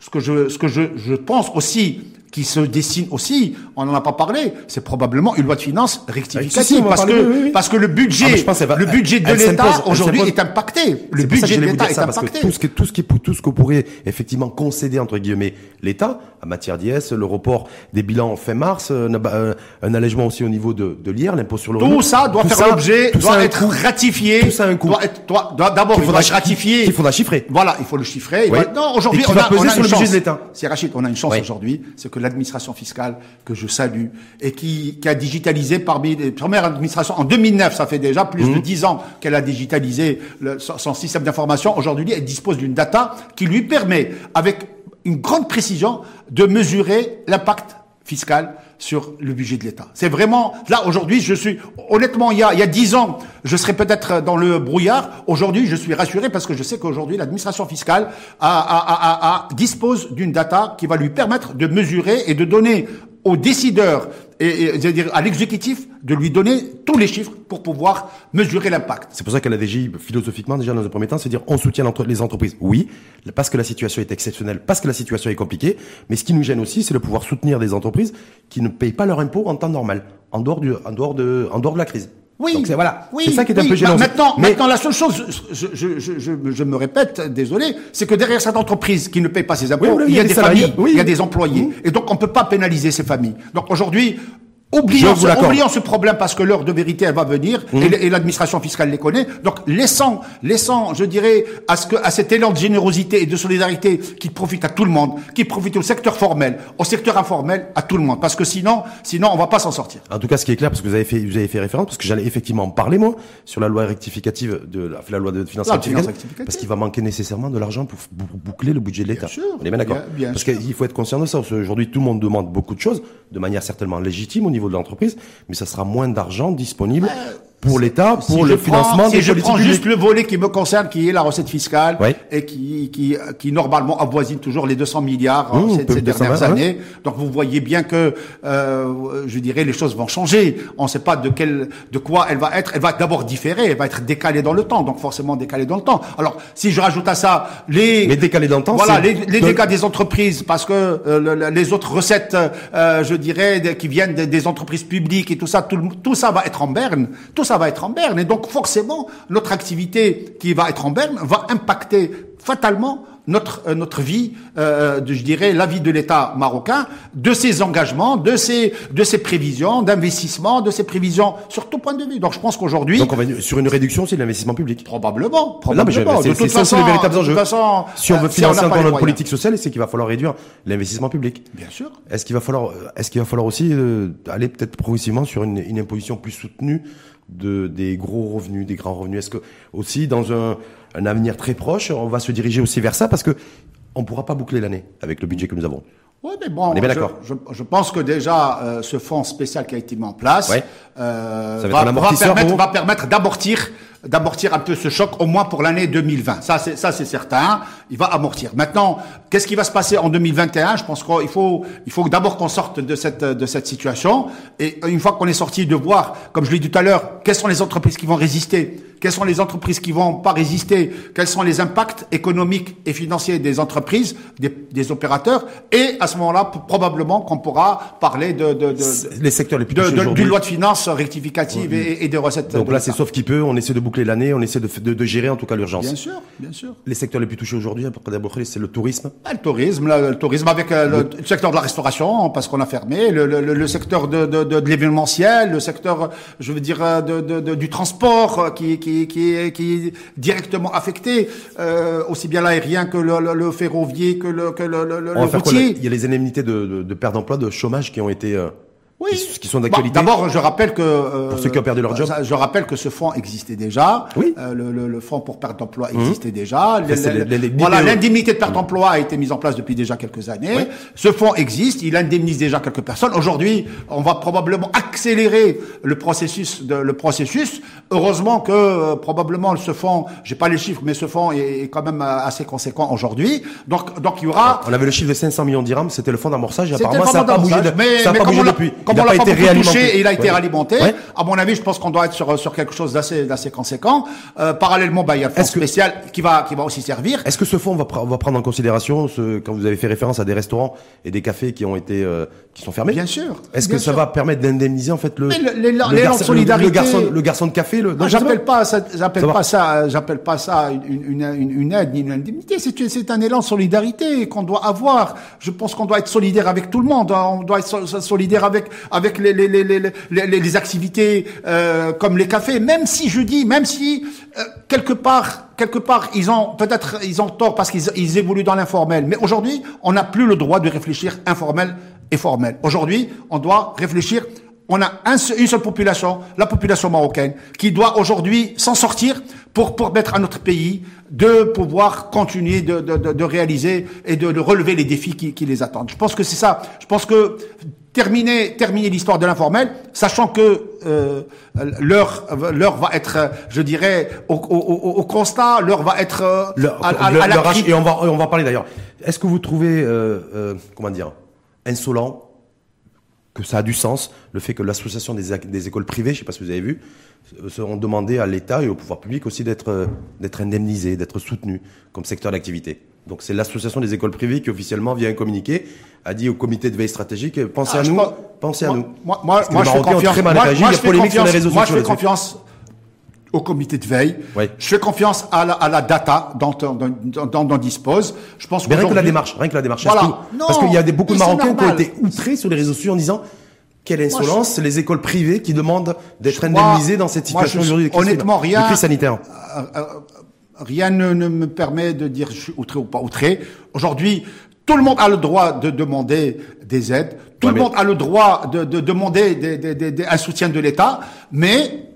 ce que je, ce que je, je pense aussi, qui se dessine aussi, on n'en a pas parlé, c'est probablement une loi de finances Si, si, rectificative, parce parler, que, oui, oui. parce que le budget, Ah, va- le budget de l'État aujourd'hui est impacté. Le budget de l'État est ça, parce que impacté. tout ce que tout ce qui tout ce que pourrait effectivement concéder entre guillemets l'État en matière d'IS, le report des bilans en fin mars, un, ab- un- allègement aussi au niveau de, de l'IR, l'impôt sur le revenu. Tout ça doit Tout faire ça- l'objet, ça doit être ratifié. Tout ça un coût. Doit être, doit- doit- d'abord, il faudra ratifier. qu'il faudra chiffrer. Voilà, il faut le chiffrer. Oui. Non, aujourd'hui, on a, on a sur une le budget chance. de l'État. C'est Rachid, on a une chance aujourd'hui, c'est que l'administration fiscale, que je salue, et qui, qui a digitalisé parmi les premières administrations, en 2009, ça fait déjà plus Mmh. de 10 ans qu'elle a digitalisé le- son, son système d'information. Aujourd'hui, elle dispose d'une data qui lui permet, avec une grande précision, de mesurer l'impact fiscal sur le budget de l'État. C'est vraiment là aujourd'hui, je suis honnêtement il y a il y a dix ans, je serais peut-être dans le brouillard. Aujourd'hui, je suis rassuré parce que je sais qu'aujourd'hui l'administration fiscale a, a, a, dispose d'une data qui va lui permettre de mesurer et de donner aux décideurs et, et, dire à l'exécutif de lui donner tous les chiffres pour pouvoir mesurer l'impact. C'est pour ça qu'à la DGI, philosophiquement, déjà dans un premier temps, c'est dire on soutient les entreprises. Oui, parce que la situation est exceptionnelle, parce que la situation est compliquée. Mais ce qui nous gêne aussi, c'est de pouvoir soutenir des entreprises qui ne payent pas leur impôt en temps normal, en dehors du, en dehors de, en dehors de la crise. Oui, Donc c'est voilà, oui, c'est ça qui est un peu gênant. Maintenant, Mais- maintenant, la seule chose, je, je, je, me répète, désolé, c'est que derrière cette entreprise qui ne paye pas ses impôts, Oui, il y a des salariés, familles, oui. il y a des employés, et donc on peut pas pénaliser ces familles. Donc aujourd'hui. Oublions ce, oublions ce problème parce que l'heure de vérité elle va venir et l- et l'administration fiscale les connaît. Donc laissons, laissons, je dirais, à ce que à cet élan de générosité et de solidarité qui profite à tout le monde, qui profite au secteur formel, au secteur informel, à tout le monde. Parce que sinon, sinon on va pas s'en sortir. En tout cas, ce qui est clair, parce que vous avez fait, vous avez fait référence, parce que j'allais effectivement en parler moi sur la loi rectificative de la, la loi de finances rectificative, parce qu'il va manquer nécessairement de l'argent pour bou- boucler le budget de l'État. On est bien d'accord. Parce qu'il faut être conscient de ça. parce qu'aujourd'hui, tout le monde demande beaucoup de choses, de manière certainement légitime au niveau de l'entreprise, mais ça sera moins d'argent disponible pour l'État, pour Si le je prends- financement si des je politiques prends juste le volet qui me concerne, qui est la recette fiscale, Ouais. et qui, qui, qui normalement avoisine toujours les 200 milliards hein, ces, peu- ces 220, dernières années. Donc vous voyez bien que, euh, je dirais, les choses vont changer. On ne sait pas de quel, de quoi elle va être. Elle va d'abord différer, elle va être décalée dans le temps, donc forcément décalée dans le temps. Alors si je rajoute à ça les, Mais décalée dans le temps, voilà, les, les de- dégâts des entreprises, parce que euh, le- le- les autres recettes, euh, je dirais, des- qui viennent des, des entreprises publiques et tout ça, tout, tout ça va être en berne. Tout ça va être en berne. Et donc, forcément, notre activité qui va être en berne va impacter fatalement notre euh, notre vie, euh, de, je dirais, la vie de l'État marocain, de ses engagements, de ses de ses prévisions d'investissement, de ses prévisions sur tout point de vue. Donc, je pense qu'aujourd'hui, Donc on va sur une réduction aussi de l'investissement public. probablement, Non, mais je- probablement. c'est- de c'est toute ça les véritables de toute façon, Si on euh, veut si financer n'a pas encore notre moyens. politique sociale, c'est qu'il va falloir réduire l'investissement public. Bien sûr. Est-ce qu'il va falloir, euh, est-ce qu'il va falloir aussi euh, aller peut-être progressivement sur une, une imposition plus soutenue de des gros revenus, des grands revenus Est-ce que aussi dans un, un avenir très proche, on va se diriger aussi vers ça parce que on pourra pas boucler l'année avec le budget que nous avons? Oui, mais bon, On est bien je- d'accord. Je, je pense que déjà euh, ce fonds spécial qui a été mis en place Ouais. euh, Ça va permettre, va permettre d'amortir d'amortir un peu ce choc au moins pour l'année 2020. Ça c'est ça c'est certain, il va amortir. Maintenant, qu'est-ce qui va se passer en 2021 Je pense qu'il faut il faut d'abord qu'on sorte de cette de cette situation et une fois qu'on est sorti de voir comme je l'ai dit tout à l'heure, quelles sont les entreprises qui vont résister? Quelles sont les entreprises qui vont pas résister? Quels sont les impacts économiques et financiers des entreprises, des, des opérateurs? Et à ce moment-là, probablement qu'on pourra parler de, de, de, Les secteurs les plus de- de- d'une loi de finances rectificative et, et de recettes. Donc de là, l'État. c'est sauf qui peut. On essaie de boucler l'année, on essaie de, de, de gérer en tout cas l'urgence. Bien sûr, bien sûr. Les secteurs les plus touchés aujourd'hui, c'est le tourisme. Ah, Le tourisme, le, le tourisme avec euh, le, le secteur de la restauration, parce qu'on a fermé, le, secteur de, de, de, de l'événementiel, le secteur, je veux dire, euh, de, du transport euh, qui, qui, qui, est, qui est directement affecté, euh, aussi bien l'aérien que le, ferroviaire, que le, que le, routier. Il y a les indemnités de, de, de perte d'emploi, de chômage qui ont été, euh, Oui. qui, qui sont Bon, d'actualité. D'abord, je rappelle que euh, Pour ceux qui ont perdu leur job. je rappelle que ce fonds existait déjà. Oui. Euh, le, le, le fonds pour perte d'emploi existait déjà. Les- les- voilà, les- l'indemnité de perte d'emploi a été mise en place depuis déjà quelques années. Oui. Ce fonds existe, il indemnise déjà quelques personnes. Aujourd'hui, on va probablement accélérer le processus. De, le processus. Heureusement que euh, probablement ce fonds, j'ai pas les chiffres, mais ce fonds est, est quand même euh, assez conséquent aujourd'hui. Donc, donc il y aura. On avait le chiffre de 500 millions de dirhams, c'était le fonds d'amorçage apparemment ça n'a pas bougé, d'amorçage, de- mais, ça a mais pas bougé depuis. Comme il on l'a pas été réalimenté. touché et il a été Ouais. alimenté, Ouais. à mon avis, je pense qu'on doit être sur, sur quelque chose d'assez, d'assez conséquent. Euh, parallèlement, bah, il y a le fonds que- spécial qui va, qui va aussi servir. Est-ce que ce fonds va, va prendre en considération ce, quand vous avez fait référence à des restaurants et des cafés qui ont été euh, qui sont fermés? Bien sûr. Est-ce que ça va permettre d'indemniser en fait le le- l'élan- le garçon- solidarité- le, garçon le garçon de café le Non, je sais j'appelle pas. ça, j'appelle pas ça, j'appelle pas ça une, une, une, une aide ni une indemnité. C'est, c'est un élan de solidarité qu'on doit avoir. Je pense qu'on doit être solidaire avec tout le monde. hein. On doit être so- so- solidaire avec avec les activités euh, comme les cafés. Même si je dis, même si euh, quelque part quelque part ils ont peut-être ils ont tort parce qu'ils ils évoluent dans l'informel. Mais aujourd'hui, on n'a plus le droit de réfléchir informel et formel. Aujourd'hui, on doit réfléchir on a un seul- une seule population, la population marocaine, qui doit aujourd'hui s'en sortir pour permettre à notre pays de pouvoir continuer de, de, de, de réaliser et de, de relever les défis qui, qui les attendent. Je pense que c'est ça. Je pense que terminer, terminer l'histoire de l'informel, sachant que euh, l'heure, l'heure va être, je dirais, au, au, au, constat, l'heure va être euh, Le- à, à- le- à la le et on va on va parler d'ailleurs. Est-ce que vous trouvez euh, euh, comment dire insolent que ça a du sens, le fait que l'association des, des, écoles privées, je ne sais pas si vous avez vu, seront demandées à l'État et au pouvoir public aussi d'être d'être indemnisés, d'être soutenus comme secteur d'activité. Donc c'est l'association des écoles privées qui officiellement vient communiquer, a dit au comité de veille stratégique, pensez ah, à nous, pensez à nous. Moi, moi, moi je fais confiance. Très mal moi, réagi, moi, je fais confiance, sur les réseaux moi, je fais confiance au comité de veille. Oui. Je fais confiance à la, à la data dont, dont, dont, on dispose. Je pense Mais rien que la démarche, rien que la démarche. Voilà. parce qu'il y a des, beaucoup de Marocains qui ont été outrés sur les réseaux sociaux en disant quelle insolence, les écoles privées qui demandent d'être indemnisées dans cette situation aujourd'hui de honnêtement, rien, crise sanitaire. Euh, euh, rien ne, ne, me permet de dire je suis outré ou pas outré. Aujourd'hui, tout le monde a le droit de demander des aides. Tout le monde a le droit de, de demander des, des, des, un soutien de l'État, mais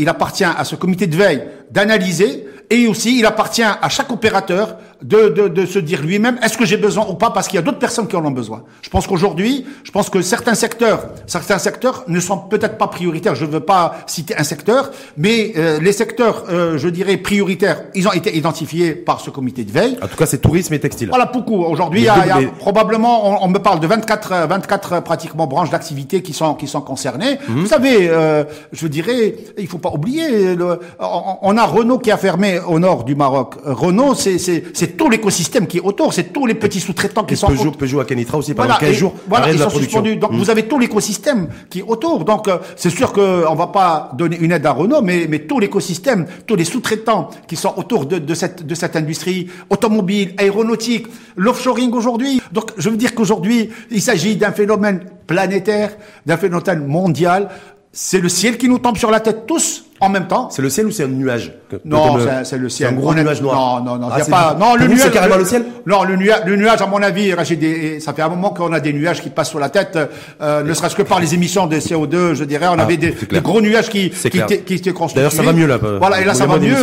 il appartient à ce comité de veille d'analyser et aussi il appartient à chaque opérateur de, de, de se dire lui-même est-ce que j'ai besoin ou pas parce qu'il y a d'autres personnes qui en ont besoin. Je pense qu'aujourd'hui, je pense que certains secteurs, certains secteurs ne sont peut-être pas prioritaires. Je ne veux pas citer un secteur, mais euh, les secteurs, euh, je dirais prioritaires, ils ont été identifiés par ce comité de veille. En tout cas, c'est tourisme et textile. Voilà beaucoup. Aujourd'hui, il y a, y a probablement, on, on, me parle de 24, 24 pratiquement branches d'activité qui sont qui sont concernées. Mhm. Vous savez, euh, je dirais, il faut pas oublier, le, on, on, a Renault qui a fermé au nord du Maroc. Renault, c'est c'est tout l'écosystème qui est autour, c'est tous les petits sous-traitants qui sont Peugeot, Peugeot à Kenitra aussi pendant 15 jours. Voilà, ils sont suspendus. Donc mm. vous avez tout l'écosystème qui est autour. Donc euh, c'est sûr que on va pas donner une aide à Renault, mais mais tout l'écosystème, tous les sous-traitants qui sont autour de, de cette de cette industrie automobile, aéronautique, l'offshoring aujourd'hui. Donc je veux dire qu'aujourd'hui il s'agit d'un phénomène planétaire, d'un phénomène mondial. C'est le ciel qui nous tombe sur la tête tous en même temps. C'est le ciel ou c'est un nuage Non, c'est le ciel. un gros nuage noir. Non, non, non. Ah, pas. Non, le nuage. C'est carrément le ciel? Non, le nuage, le nuage, à mon avis, ça fait un moment qu'on a des nuages qui passent sur la tête, euh, ne serait-ce que par les émissions de CO2, je dirais. On ah, avait des, gros nuages qui, qui, étaient, constitués. D'ailleurs, ça va mieux là. Voilà, et là, ça va mieux.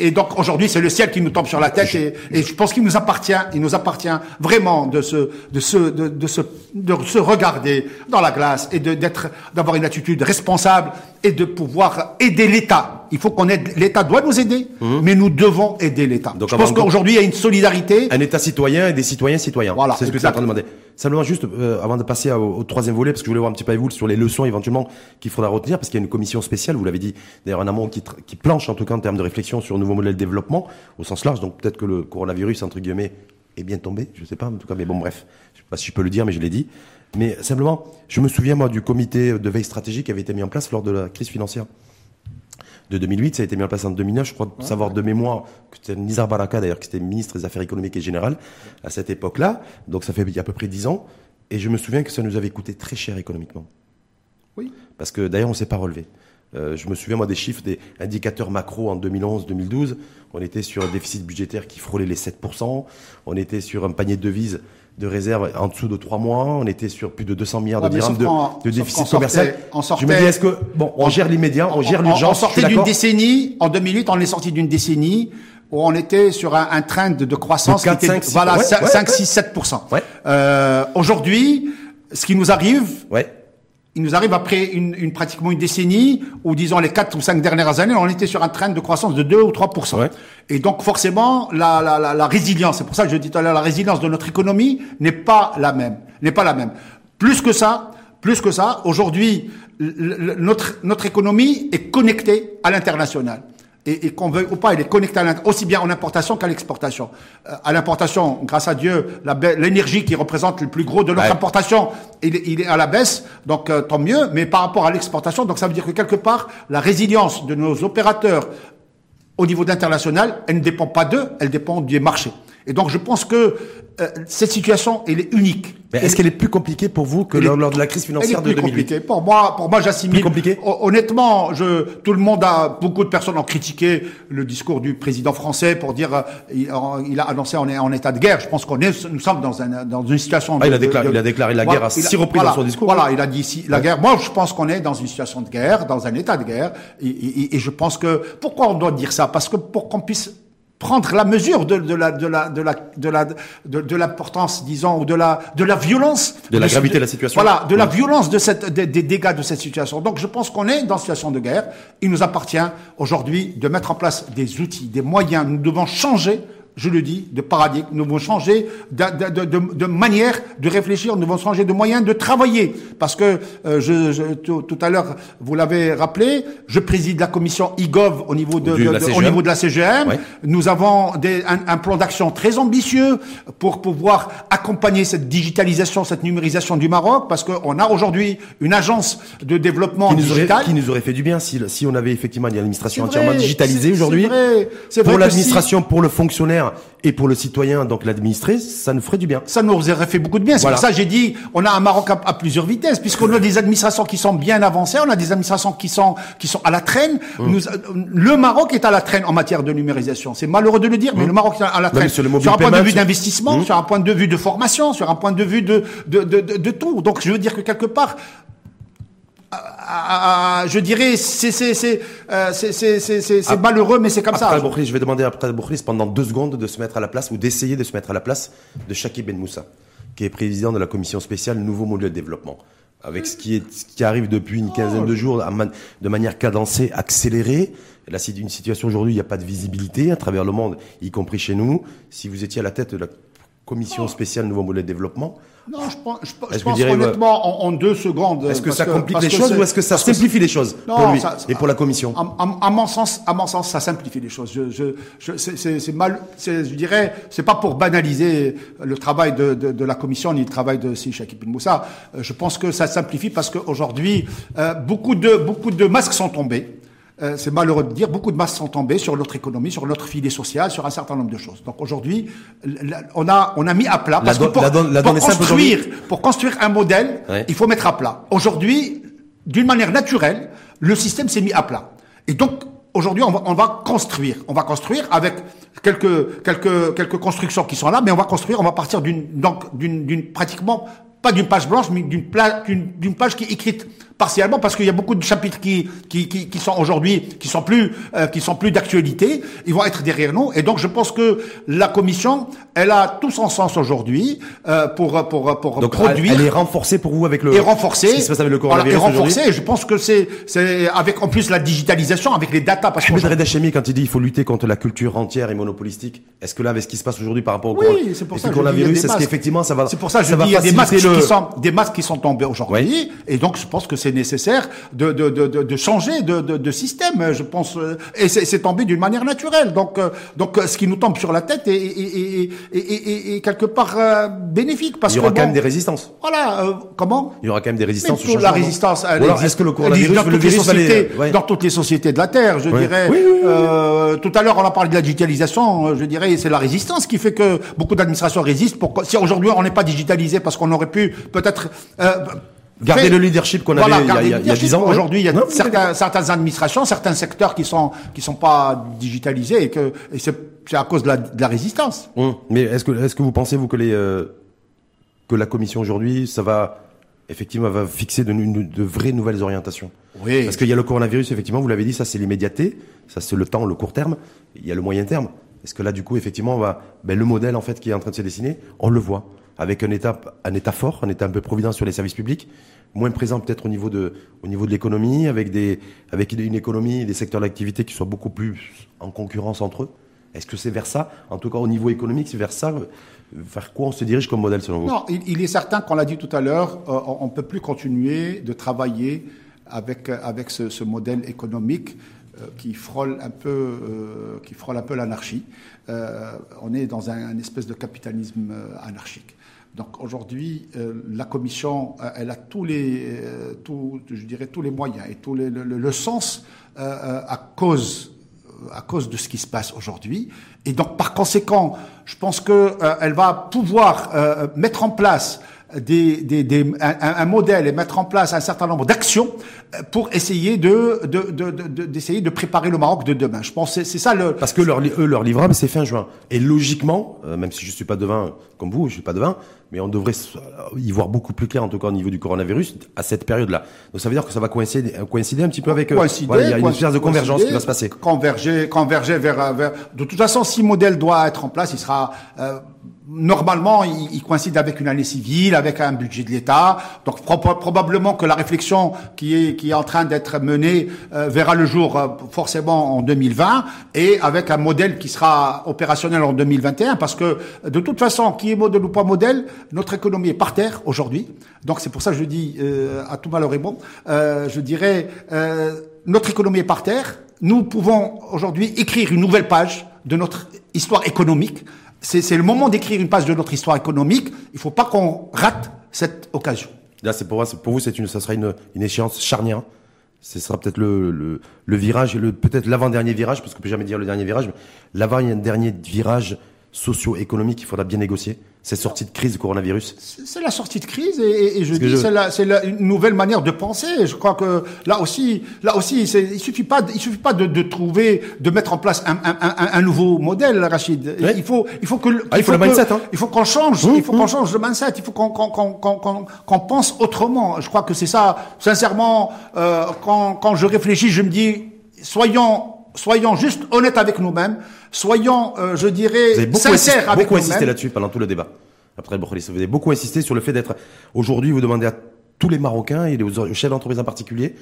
Et, donc aujourd'hui, c'est le ciel qui nous tombe sur la tête. Et, je pense qu'il nous appartient, il nous appartient vraiment de se, de se, de, se, de se regarder dans la glace et d'être, d'avoir une attitude responsable et de pouvoir aider l'État. Il faut qu'on aide. L'État doit nous aider, mmh. mais nous devons aider l'État. Je pense qu'aujourd'hui, il y a une solidarité. Un État citoyen et des citoyens citoyens. Voilà. C'est ce que tu en train de demander. Simplement, juste euh, avant de passer au, troisième volet, parce que je voulais voir un petit peu avec vous sur les leçons éventuellement qu'il faudra retenir, parce qu'il y a une commission spéciale, vous l'avez dit, d'ailleurs un amont qui, qui planche en tout cas en termes de réflexion sur un nouveau modèle de développement au sens large. Donc peut-être que le coronavirus entre guillemets est bien tombé, je sais pas en tout cas, mais bon bref, je sais pas si je peux le dire, mais je l'ai dit. Mais simplement, je me souviens moi du comité de veille stratégique qui avait été mis en place lors de la crise financière de 2008. Ça a été mis en place en 2009. Je crois savoir de mémoire que c'était Nizar Baraka d'ailleurs, qui était ministre des Affaires économiques et générales à cette époque-là. Donc ça fait il y a à peu près dix ans. Et je me souviens que ça nous avait coûté très cher économiquement. Oui. Parce que d'ailleurs, on ne s'est pas relevé. Euh, je me souviens, moi, des chiffres, des indicateurs macro en 2011-2012. On était sur un déficit budgétaire qui frôlait les 7%. On était sur un panier de devises de réserve en dessous de trois mois. On était sur plus de 200 milliards de dirhams de, déficit commercial. je me dis, est-ce que, bon, on gère l'immédiat, on gère l'urgence. On sortait d'une décennie, en 2008, on est sorti d'une décennie où on était sur un, un trend de, croissance qui était, 5, voilà, 5, 6, 7% euh, Aujourd'hui, ce qui nous arrive, ouais il nous arrive après une, une, pratiquement une décennie, ou disons les quatre ou cinq dernières années, on était sur un train de croissance de 2 ou 3% Et donc forcément, la, la, la, la résilience, c'est pour ça que je dis tout à l'heure, la résilience de notre économie n'est pas la même, n'est pas la même. Plus que ça, plus que ça, aujourd'hui, notre notre économie est connectée à l'international et, et qu'on veuille ou pas, il est connecté aussi bien en importation qu'à l'exportation. Euh, à l'importation, grâce à Dieu, l'énergie qui représente le plus gros de notre importation, il, il, est à la baisse, donc euh, tant mieux. Mais par rapport à l'exportation, donc ça veut dire que quelque part, la résilience de nos opérateurs au niveau d'international, elle ne dépend pas d'eux, elle dépend des marchés. Et donc je pense que euh, cette situation, elle est unique. Mais est-ce qu'elle est plus compliquée pour vous que lors, de la crise financière elle est plus de 2008 Pour moi, pour moi, j'assimile. Plus compliqué. Honnêtement, je, tout le monde a, beaucoup de personnes ont critiqué le discours du président français pour dire, euh, il, a annoncé on est en état de guerre. Je pense qu'on est, nous sommes dans, un, dans une situation. Ah, il a déclaré, il a déclaré la guerre à six reprises dans son discours. Voilà, il a dit si, la guerre. Moi, je pense qu'on est dans une situation de guerre, dans un état de guerre, et, et, et je pense que pourquoi on doit dire ça? Parce que pour qu'on puisse prendre la mesure de, de la de la de la de la de, l'importance disons ou de la de la violence de la gravité de, la situation. Voilà de la violence de cette des, des, dégâts de cette situation. Donc je pense qu'on est dans une situation de guerre. Il nous appartient aujourd'hui de mettre en place des outils des moyens. Nous devons changer je le dis, de paradigme. Nous devons changer de, de, de, de, manière de réfléchir. Nous devons changer de moyens de travailler. Parce que euh, je, je, tout, à l'heure, vous l'avez rappelé, je préside la commission IGOV au niveau de, au niveau de la CGM. Nous avons des, un, un, plan d'action très ambitieux pour pouvoir accompagner cette digitalisation, cette numérisation du Maroc, parce qu'on a aujourd'hui une agence de développement qui nous digital aurait, qui nous aurait fait du bien si, si on avait effectivement une administration entièrement digitalisée aujourd'hui. Pour l'administration, pour le fonctionnaire et pour le citoyen, donc l'administré, ça nous ferait du bien. Ça nous aurait fait beaucoup de bien. C'est pour ça j'ai dit, on a un Maroc à, plusieurs vitesses, puisqu'on a des administrations qui sont bien avancées, on a des administrations qui sont qui sont à la traîne. Mmh. Nous, le Maroc est à la traîne en matière de numérisation. C'est malheureux de le dire, mais mmh. le Maroc est à la traîne. sur, un point de vue d'investissement, mmh. sur un point de vue de formation, sur un point de vue de de, de, de, de tout. Donc je veux dire que quelque part, je dirais, c'est c'est c'est euh, c'est malheureux, mais c'est comme ça. je vais demander à Boukris pendant deux secondes de se mettre à la place ou d'essayer de se mettre à la place de Shakib Ben Moussa, qui est président de la commission spéciale Nouveau modèle de développement. Avec ce qui est ce qui arrive depuis une quinzaine de jours, de manière cadencée, accélérée. Là, c'est une situation aujourd'hui, il n'y a pas de visibilité à travers le monde, y compris chez nous. Si vous étiez à la tête de la commission spéciale Nouveau modèle de développement, non, je pense, je, pense honnêtement en, en, deux secondes. Est-ce que ça complique les choses ou est-ce que ça simplifie les choses pour lui et pour la commission à, mon sens, à mon sens, ça simplifie les choses. Je, je, je c'est mal, je dirais, c'est pas pour banaliser le travail de, de, de, la commission ni le travail de Si Ibn Moussa. Euh, je pense que ça simplifie parce qu'aujourd'hui, euh, beaucoup de beaucoup de masques sont tombés. Euh, c'est malheureux de dire, beaucoup de masses sont tombées sur notre économie, sur notre filet social, sur un certain nombre de choses. Donc aujourd'hui, on a, on a mis à plat, parce que pour, construire, pour construire un modèle, il faut mettre à plat. Aujourd'hui, d'une manière naturelle, le système s'est mis à plat. Et donc, aujourd'hui, on va, on va construire. On va construire avec quelques, quelques, quelques constructions qui sont là, mais on va construire, on va partir d'une, donc, d'une, d'une pratiquement, pas d'une page blanche, mais d'une, d'une page qui est écrite partiellement parce qu'il y a beaucoup de chapitres qui qui, qui, qui sont aujourd'hui qui sont plus euh, qui sont plus d'actualité. Ils vont être derrière nous. Et donc je pense que la commission elle a tout son sens aujourd'hui euh, pour pour pour donc, produire elle, est renforcée pour vous avec le et renforcée. ce avec le coronavirus et renforcée. Je pense que c'est c'est avec en plus la digitalisation avec les data parce que Reda Chemi quand il dit il faut lutter contre la culture entière et monopolistique. Est-ce que là avec ce qui se passe aujourd'hui par rapport au oui, c'est pour ça coronavirus est-ce qu'effectivement ça va c'est pour ça que je dis il y a des masques qui sont des masques qui sont tombés aujourd'hui. Et donc je pense que c'est nécessaire de, de, de, de changer de, de, de, système, je pense. Euh, et c'est tombé d'une manière naturelle. Donc, euh, donc, ce qui nous tombe sur la tête est, est, est, est quelque part euh, bénéfique. Parce il y aura quand même des résistances. Voilà. comment Il y aura quand même des résistances. la résistance. Est-ce que le coronavirus, dans, toutes les sociétés, dans toutes les sociétés de la Terre, je dirais. tout à l'heure, on a parlé de la digitalisation. Je dirais, c'est la résistance qui fait que beaucoup d'administrations résistent. Pour, si aujourd'hui on n'est pas digitalisé parce qu'on aurait pu peut-être Garder le leadership qu'on avait il y, a, il y a 10 ans. Aujourd'hui, il y a certains, certaines administrations, certains secteurs qui sont qui sont pas digitalisés et que et c'est à cause de la, de la résistance. Hum. Mais est-ce que est-ce que vous pensez vous que les euh, que la commission aujourd'hui, ça va effectivement va fixer de, de vraies nouvelles orientations? Oui. Parce qu'il y a le coronavirus, effectivement, vous l'avez dit, ça c'est l'immédiateté, ça c'est le temps, le court terme. Il y a le moyen terme. Est-ce que là, du coup, effectivement, on va, ben, le modèle en fait qui est en train de se dessiner, on le voit avec un État, un État fort, un État un peu provident sur les services publics, moins présent peut-être au niveau de, l'économie, avec une économie des secteurs d'activité qui soient beaucoup plus en concurrence entre eux. Est-ce que c'est vers ça En tout cas, au niveau économique, c'est vers ça Vers quoi on se dirige comme modèle selon vous? Non, il, est certain qu'on l'a dit tout à l'heure, euh, on ne peut plus continuer de travailler avec, avec ce, modèle économique euh, qui frôle un peu, euh, qui frôle un peu l'anarchie. on est dans un, un espèce de capitalisme anarchique. Donc aujourd'hui, euh, la commission, euh, elle a tous les, euh, je dirais tous les moyens et tout le, le, sens à cause à cause de ce qui se passe aujourd'hui. Et donc par conséquent, je pense que elle va pouvoir mettre en place des, des, des un, modèle et mettre en place un certain nombre d'actions euh, pour essayer de, de, de, d'essayer de, préparer le Maroc de demain. Je pense c'est, c'est ça le. Parce que leur, eux, leur livrable, c'est fin juin. Et logiquement, euh, même si je suis pas devin comme vous, je suis pas devin, mais on devrait y voir beaucoup plus clair, en tout cas au niveau du coronavirus, à cette période-là. Donc ça veut dire que ça va coïncider, coïncider un petit peu avec. Euh, voilà, il y a une espèce de convergence qui va se passer. Converger, converger vers, vers. De toute façon, si le modèle doit être en place, il sera normalement, il, coïncide avec une année civile, avec un budget de l'État. Donc probablement que la réflexion qui est qui est en train d'être menée euh, verra le jour euh, forcément en 2020 et avec un modèle qui sera opérationnel en 2021 parce que de toute façon, qui est modèle ou pas modèle, notre économie est par terre aujourd'hui. Donc c'est pour ça que je dis euh, à tout malheur et bon, je dirais notre économie est par terre. Nous pouvons aujourd'hui écrire une nouvelle page de notre histoire économique c'est le moment d'écrire une page de notre histoire économique. Il ne faut pas qu'on rate cette occasion. Là, c'est pour, pour vous, c'est une, ça sera une, une échéance charnière. Ce sera peut-être le, le, le, virage, le, peut-être l'avant-dernier virage, parce qu'on peut jamais dire le dernier virage, mais l'avant-dernier virage socio-économique qu'il faudra bien négocier cette sortie de crise du coronavirus C'est la sortie de crise et, et je dis c'est une nouvelle manière de penser. Je crois que là aussi, là aussi, il suffit pas, il suffit pas de, de, trouver, de mettre en place un, un, un, un nouveau modèle, Rachid. Il faut, il faut que, ah, il, faut, le mindset. Hein. Il faut qu'on change, il faut qu'on change le mindset. Il faut qu'on qu'on qu'on qu'on pense autrement. Je crois que c'est ça. Sincèrement, euh, quand quand je réfléchis, je me dis, soyons soyons juste honnêtes avec nous-mêmes, soyons, euh, je dirais, sincères insisté, avec nous-mêmes. beaucoup insisté là-dessus pendant tout le débat. Après le vous avez beaucoup insisté sur le fait d'être, aujourd'hui, vous demandez à tous les Marocains et aux chefs d'entreprise en particulier,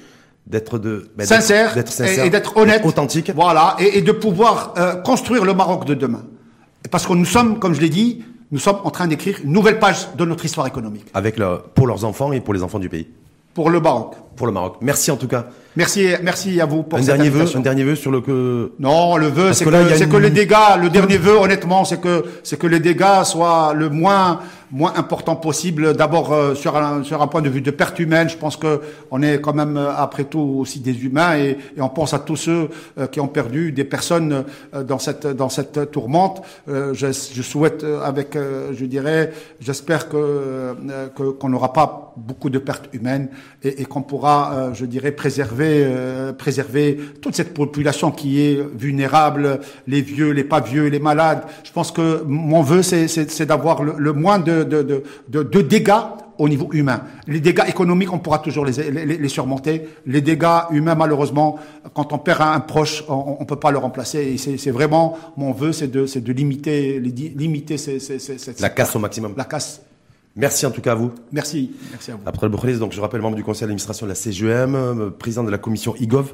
d'être de ben, sincère, et, d'être honnête, authentique, voilà, et, et de pouvoir euh, construire le Maroc de demain. Parce que nous sommes, comme je l'ai dit, nous sommes en train d'écrire une nouvelle page de notre histoire économique. Avec le, pour leurs enfants et pour les enfants du pays. Pour le Maroc. Pour le Maroc. Merci en tout cas. Merci, merci à vous pour un cette dernier vœu, un dernier vœu sur le que. Non, le vœu, c'est que, c'est que les dégâts, le dernier vœu, honnêtement, c'est que, c'est que les dégâts soient le moins, moins important possible. D'abord euh, sur un, sur un point de vue de perte humaine, je pense que on est quand même euh, après tout aussi des humains et, et on pense à tous ceux euh, qui ont perdu des personnes dans cette dans cette tourmente. je, je souhaite avec, je dirais, j'espère que qu'on n'aura pas beaucoup de pertes humaines et, et qu'on pourra, je dirais, préserver euh, préserver, toute cette population qui est vulnérable, les vieux, les pas vieux, les malades. Je pense que mon vœu, c'est d'avoir le, moins de, de, de, dégâts au niveau humain. Les dégâts économiques, on pourra toujours les, les, surmonter. Les dégâts humains, malheureusement, quand on perd un, proche, on ne peut pas le remplacer. Et c'est vraiment mon vœu, c'est de, de limiter, limiter cette la casse au maximum. La casse Merci en tout cas à vous. Merci, merci à vous. Après le donc je rappelle membre du conseil d'administration de la CGM, euh, président de la commission IGOV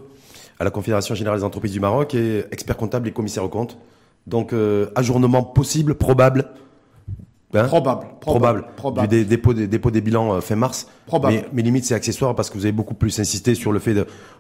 à la Confédération Générale des Entreprises du Maroc et expert comptable et commissaire aux comptes. Donc euh, ajournement possible, probable Hein probable, probable, probable, Du dépôt, des, dépôt des bilans euh, fin mars. Probable. Mais, mais limite, c'est accessoire parce que vous avez beaucoup plus insisté sur le fait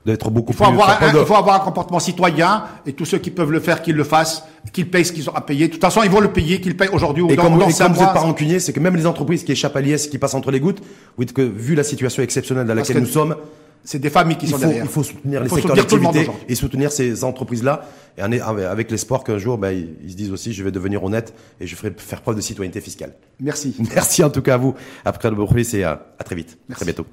d'être beaucoup il faut plus. Avoir un, Il faut avoir un comportement citoyen et tous ceux qui peuvent le faire, qu'ils le fassent, qu'ils payent ce qu'ils ont à payer. De toute façon, ils vont le payer, qu'ils payent aujourd'hui ou et dans, comme, dans et comme vous n'êtes pas rancunier, c'est que même les entreprises qui échappent à l'IS, qui passent entre les gouttes, vous dites que vu la situation exceptionnelle dans laquelle nous sommes, c'est des familles qui il sont faut, derrière. Il faut soutenir les secteurs d'activité et soutenir ces entreprises-là, et avec l'espoir qu'un jour, ben, ils se disent aussi, je vais devenir honnête et je ferai faire preuve de citoyenneté fiscale. Merci. Merci en tout cas à vous. Après le bruit, c'est à, à très vite, Merci. très bientôt.